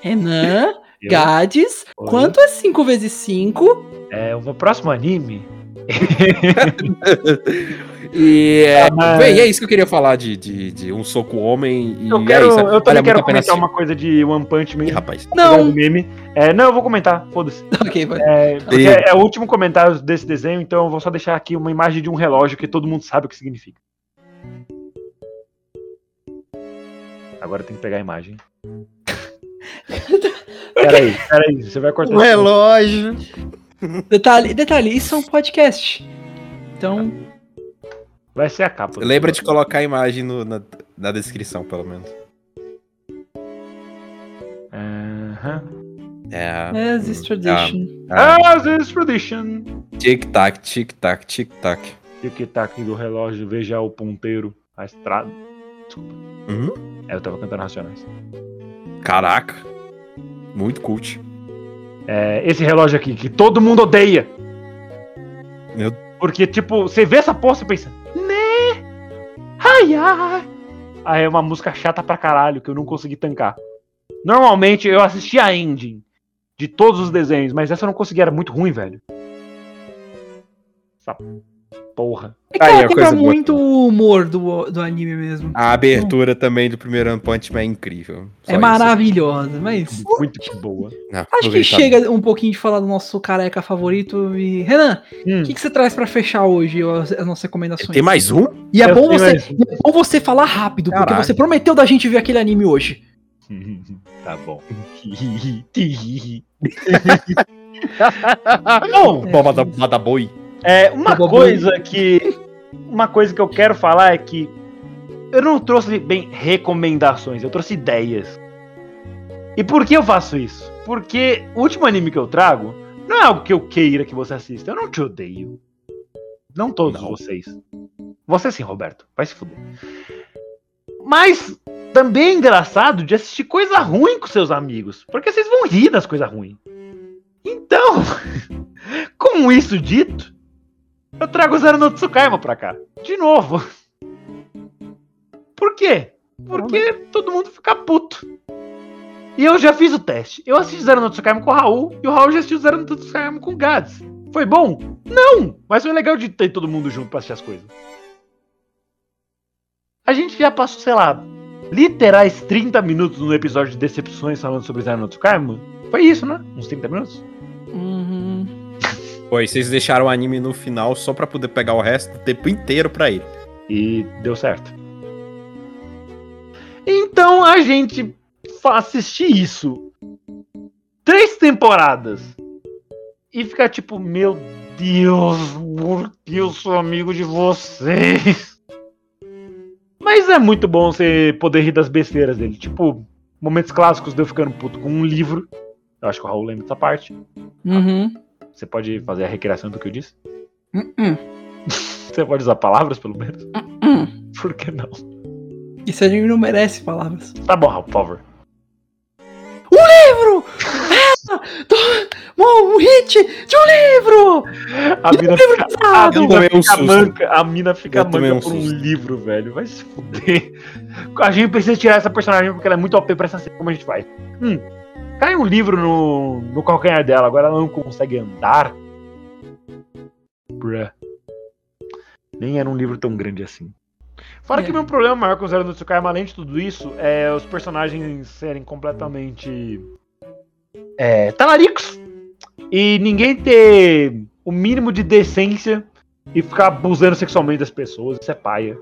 Renan, Gades, quanto é 5 vezes 5? É, o próximo anime. [laughs] E é, Ah, mas- bem, é isso que eu queria falar de, de, de um soco homem. E Eu, é quero, isso, eu também quero comentar assistir. uma coisa de One Punch Man. Ih, rapaz. Não, meme. É, não, eu vou comentar, foda-se. [laughs] ok, vai. É, E- é o último comentário desse desenho, então eu vou só deixar aqui uma imagem de um relógio que todo mundo sabe o que significa. Agora tem que pegar a imagem. [laughs] Peraí, peraí, você vai cortar. Um relógio. Detalhe, detalhe, isso é um podcast. Então, Vai ser a capa. Lembra de colocar a imagem no- na, na descrição, pelo menos. Aham. É. as is tradition. Ah, As is tradition. tic-tac, tic-tac, tic-tac. Tic-tac do relógio, veja o ponteiro, a estrada. Desculpa. Uhum. É, eu tava cantando Racionais. Caraca. Muito cult. É, esse relógio aqui, que todo mundo odeia. Meu- Porque, tipo, você vê essa porra e pensa, né? Ai, ai. Aí é uma música chata pra caralho que eu não consegui tancar. Normalmente eu assisti a ending de todos os desenhos, mas essa eu não consegui, era muito ruim, velho. Essa porra. É que Aí, ela a quebra coisa boa muito o humor do, do anime mesmo. A abertura também do primeiro One Punch Man é incrível. Só é isso. maravilhosa, mas. Muito boa. Não, Acho vou que chega um pouquinho de falar do nosso careca favorito. E. Renan, Hum. o que, que você traz pra fechar hoje as, as nossas recomendações? Tem mais um? E é bom, você, mais um. é bom você falar rápido, porque você prometeu da gente ver aquele anime hoje. [laughs] tá bom. [laughs] Da, da, da boi. É, uma coisa que. Uma coisa que eu quero falar é que eu não trouxe bem recomendações, eu trouxe ideias. E por que eu faço isso? Porque o último anime que eu trago não é algo que eu queira que você assista. Eu não te odeio. Não todos Não. vocês. Você sim, Roberto. Vai se fuder. Mas também é engraçado de assistir coisa ruim com seus amigos. Porque vocês vão rir das coisas ruins. Então, [laughs] com isso dito, eu trago o Zero no Tsukaima pra cá. De novo. Por quê? Porque todo mundo fica puto. E eu já fiz o teste. Eu assisti Zero no Tsukaima com o Raul e o Raul já assistiu Zero no Tsukaima com o Gads. Foi bom? Não! Mas foi legal de ter todo mundo junto pra assistir as coisas. A gente já passou, sei lá, literais 30 minutos no episódio de Decepções falando sobre Zero no Tsukaima. Foi isso, né? Uns 30 minutos? Uhum. Foi, vocês deixaram o anime no final só pra poder pegar o resto do tempo inteiro pra ele. E deu certo. Então a gente assistir isso três temporadas e ficar tipo, meu Deus, por que eu sou amigo de vocês? Mas é muito bom você poder rir das besteiras dele. Tipo, momentos clássicos de eu ficando puto com um livro. Eu acho que o Raul lembra dessa parte. Uhum. Você pode fazer a recriação do que eu disse? Uhum. [laughs] Você pode usar palavras, pelo menos? Uhum. Por que não? Esse anime não merece palavras. Tá bom, Raul, por favor. Livro! Ah, [laughs] do, um hit de um livro! A mina livro fica, a mina um fica susto. manca, a mina fica tomei manca um por um livro, velho. Vai se fuder. A gente precisa tirar essa personagem porque ela é muito OP pra essa série. Como a gente faz? Hum, cai um livro no, no calcanhar dela, agora ela não consegue andar. Bruh. Nem era um livro tão grande assim. Fora É. que o meu problema maior com Zero no Tsukaima, além de tudo isso, é os personagens serem completamente. É, talaricos. E ninguém ter o mínimo de decência e ficar abusando sexualmente das pessoas. Isso é paia.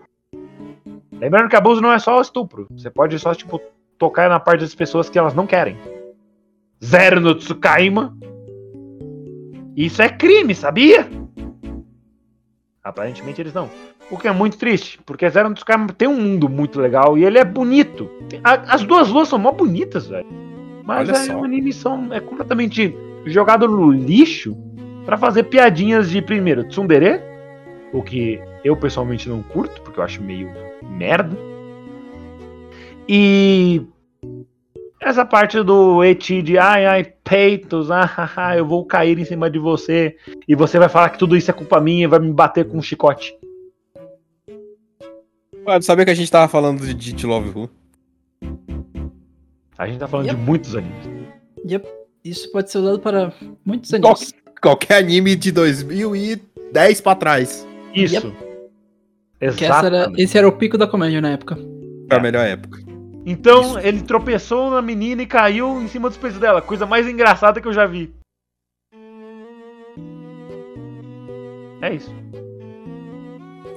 Lembrando que abuso não é só estupro. Você pode só, tipo, tocar na parte das pessoas que elas não querem. Zero no Tsukaima. Isso é crime, sabia? Aparentemente eles não. O que é muito triste, porque Zero no Tsukaima tem um mundo muito legal e ele é bonito. As duas luas são mó bonitas, velho. Mas aí só. o anime são, é completamente jogado no lixo pra fazer piadinhas de, primeiro, tsundere, o que eu pessoalmente não curto, porque eu acho meio merda. E essa parte do eti de ai ai peitos, ah, ah, ah, eu vou cair em cima de você e você vai falar que tudo isso é culpa minha e vai me bater com um chicote. Ah, sabia que a gente tava falando de, de Te Love Who? A gente tá falando Yep. de muitos animes. Yep. Isso pode ser usado para muitos animes. Qualquer anime de 2010 pra trás. Isso. Era- Exato. esse era o pico da comédia na época. Pra melhor época. Então ele tropeçou na menina e caiu em cima dos peitos dela. Coisa mais engraçada que eu já vi. É isso.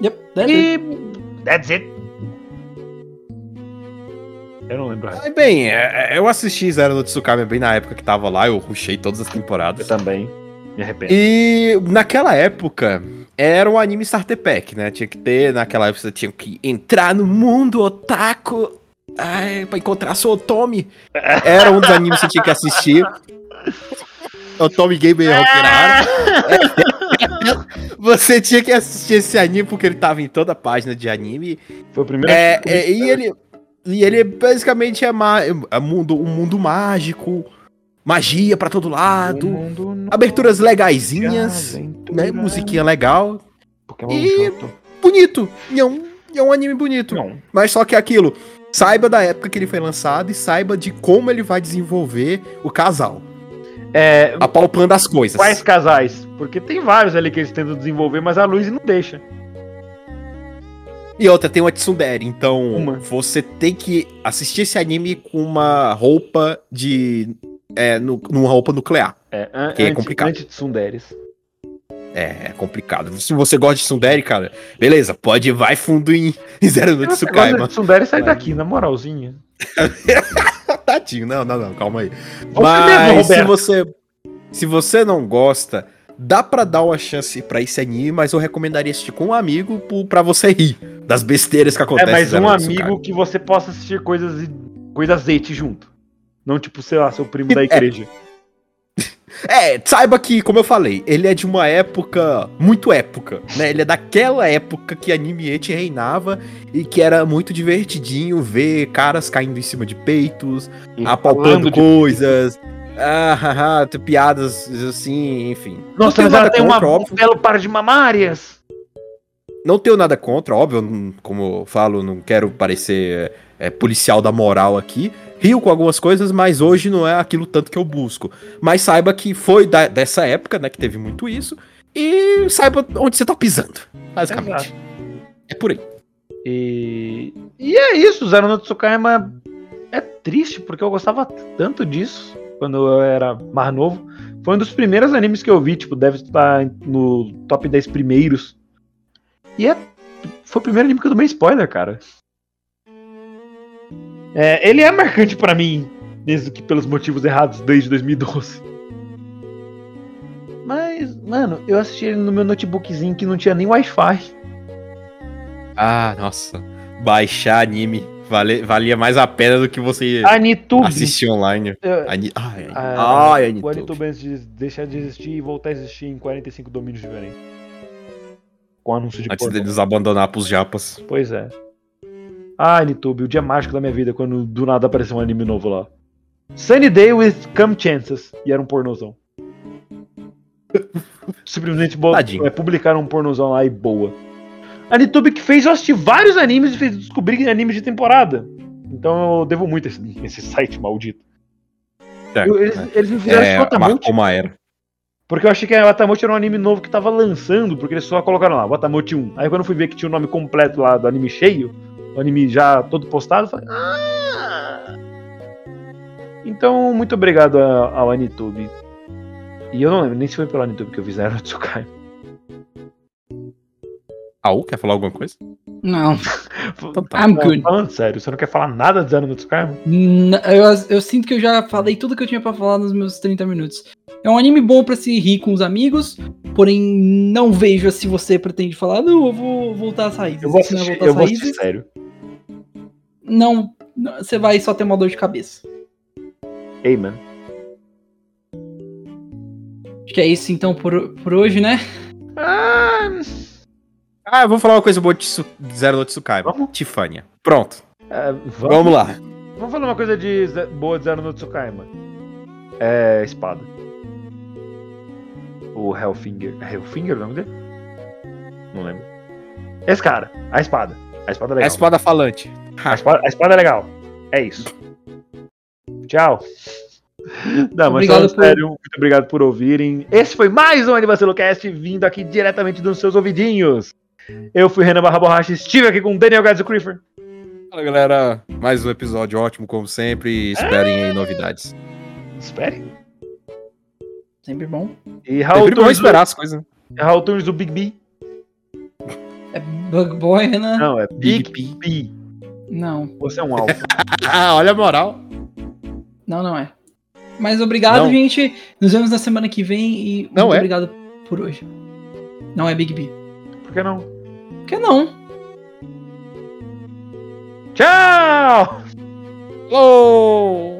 Yep, that's it. E. That's it. Eu não lembro. Mas bem, é- é- eu assisti Zero no Tsukami bem na época que tava lá, eu rushei todas as Eu temporadas. também. Me arrependo. E naquela época era um anime starter pack, né? Tinha que ter, naquela época você tinha que entrar no mundo otaku ai, pra encontrar seu Otome. Era um dos animes que você tinha que assistir. Otome Gamer Rock'n'Roll. [laughs] Você tinha que assistir esse anime porque ele tava em toda a página de anime. Foi o primeiro. É, é, e ele. E ele basicamente é, ma- é mundo, um mundo mágico. magia pra todo lado, aberturas legaisinhas, né? Musiquinha legal. Pokémon E- Johto. Bonito. E é um, e é um anime bonito. Não. Mas só que é aquilo, saiba da época que ele foi lançado e saiba de como ele vai desenvolver o casal. É, Apalpando as coisas. quais casais? Porque tem vários ali que eles tentam desenvolver, mas a Luiz não deixa. E outra, tem uma Tsundere, então Uma. você tem que assistir esse anime com uma roupa de. É, nu- numa roupa nuclear. É, Que é anti- complicado. Anti-Tsunderes. É, é complicado. Se você gosta de Tsundere, cara, beleza, pode ir, vai fundo em, [laughs] Zero no Se você gosta Tsukaima. de Tsundere, sai daqui, na moralzinha. [laughs] Tadinho, não, não, não, calma aí. Você Mas mesmo, se você, se você não gosta, dá pra dar uma chance pra esse anime, mas eu recomendaria assistir com um amigo pra você rir das besteiras que É, acontecem. mas em Zero um amigo que você possa assistir coisas coisas zete junto. Não tipo, sei lá, seu primo da É. igreja. É, saiba que, como eu falei, ele é de uma época muito época, né? Ele é daquela época que anime ete reinava e que era muito divertidinho ver caras caindo em cima de peitos, E apalpando de- coisas, ah, haha, tem piadas assim, enfim. Nossa, mas ela tem uma, contra, um óbvio. belo par de mamárias. Não tenho nada contra, óbvio, como eu falo, não quero parecer é, policial da moral aqui. Rio com algumas coisas, mas hoje não é aquilo tanto que eu busco. Mas saiba que foi da- dessa época, né, que teve muito isso. E saiba onde você tá pisando, basicamente. Exato. É por aí. E, e é isso, Zero no Tsukaima é triste, porque eu gostava tanto disso quando eu era mais novo. Foi um dos primeiros animes que eu vi, tipo, deve estar no top 10 primeiros. E é, foi o primeiro anime que eu tomei spoiler, cara. É, ele é marcante pra mim, mesmo que pelos motivos errados desde 2012. Mas, mano, eu assisti ele no meu notebookzinho que não tinha nem Wi-Fi. Ah, nossa. Baixar anime vale, valia mais a pena do que você Anitube. assistir online. Eu- Ani... Ai, ai, Ah, ai, o Anitube. Anitube antes de deixar de existir e voltar a existir em 45 domínios diferentes. Com anúncio de Antes pornô. deles abandonar pros japas. Pois é. Ah, Anitube, o dia mágico da minha vida quando do nada apareceu um anime novo lá. Sunny Day with Come Chances. E era um pornozão. [laughs] Simplesmente Tadinho. é, publicaram um pornozão lá e boa. Anitube que fez eu assistir vários animes e fez descobrir animes de temporada. Então eu devo muito a esse, esse site maldito. É, Eu- eles, eles me fizeram é, Watamote, uma era. porque eu achei que a Watamote era um anime novo que tava lançando, porque eles só colocaram lá, Watamote 1. Aí quando eu fui ver que tinha o nome completo lá do anime cheio, o anime já todo postado, eu falei, ah! Então, muito obrigado a- ao Anitube. E eu não lembro nem se foi pelo Anitube que eu vi Zero no Tsukai. Raul, quer falar alguma coisa? Não. [laughs] Então tá. I'm good. Falando sério, você não quer falar nada de Zero no Tsukai? N- Eu, eu sinto que eu já falei tudo que eu tinha pra falar nos meus 30 minutos. É um anime bom pra se rir com os amigos, porém não vejo se você pretende falar, não, eu vou voltar às raízes. Eu vou assistir, voltar eu vou assistir raízes, sério. Não, você vai só ter uma dor de cabeça. Ei, mano. Acho que é isso então por, por hoje, né? Ah, Ah, eu vou falar uma coisa boa de Tsu- de Zero no Tsukaima. Vamos? Tifânia. Pronto. é, vamos, Vamos lá. vamos falar uma coisa de boa de Zero no Tsukaima. É espada. O Hellfinger. É Hellfinger o nome dele? Não lembro. Esse cara, a espada. A espada é A legal. espada falante. A espada, a espada é legal. É isso. Tchau. Não, mas Obrigado por- sério, muito obrigado por ouvirem. Esse foi mais um AnivaciloCast vindo aqui diretamente dos seus ouvidinhos. Eu fui Renan Barra Borracha, estive aqui com Daniel Gadzo Creeper. Fala, galera. Mais um episódio ótimo, como sempre. Esperem aí novidades. Espere. Sempre bom. E Raul Sempre bom esperar as coisas. do, Raul Tunes do Big B. É Bug Boy, né? Não, é Big, Big B. Não, Você é um alfa. [laughs] Ah, olha a moral. não, não é. Mas obrigado, Não. gente. Nos vemos na semana que vem e Não muito é? obrigado por hoje. Não é Big B. Por que não? Por que não? Tchau! Alô!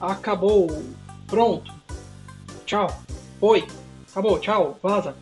Acabou. Pronto. Tchau. Foi. Acabou. Tchau. Vaza.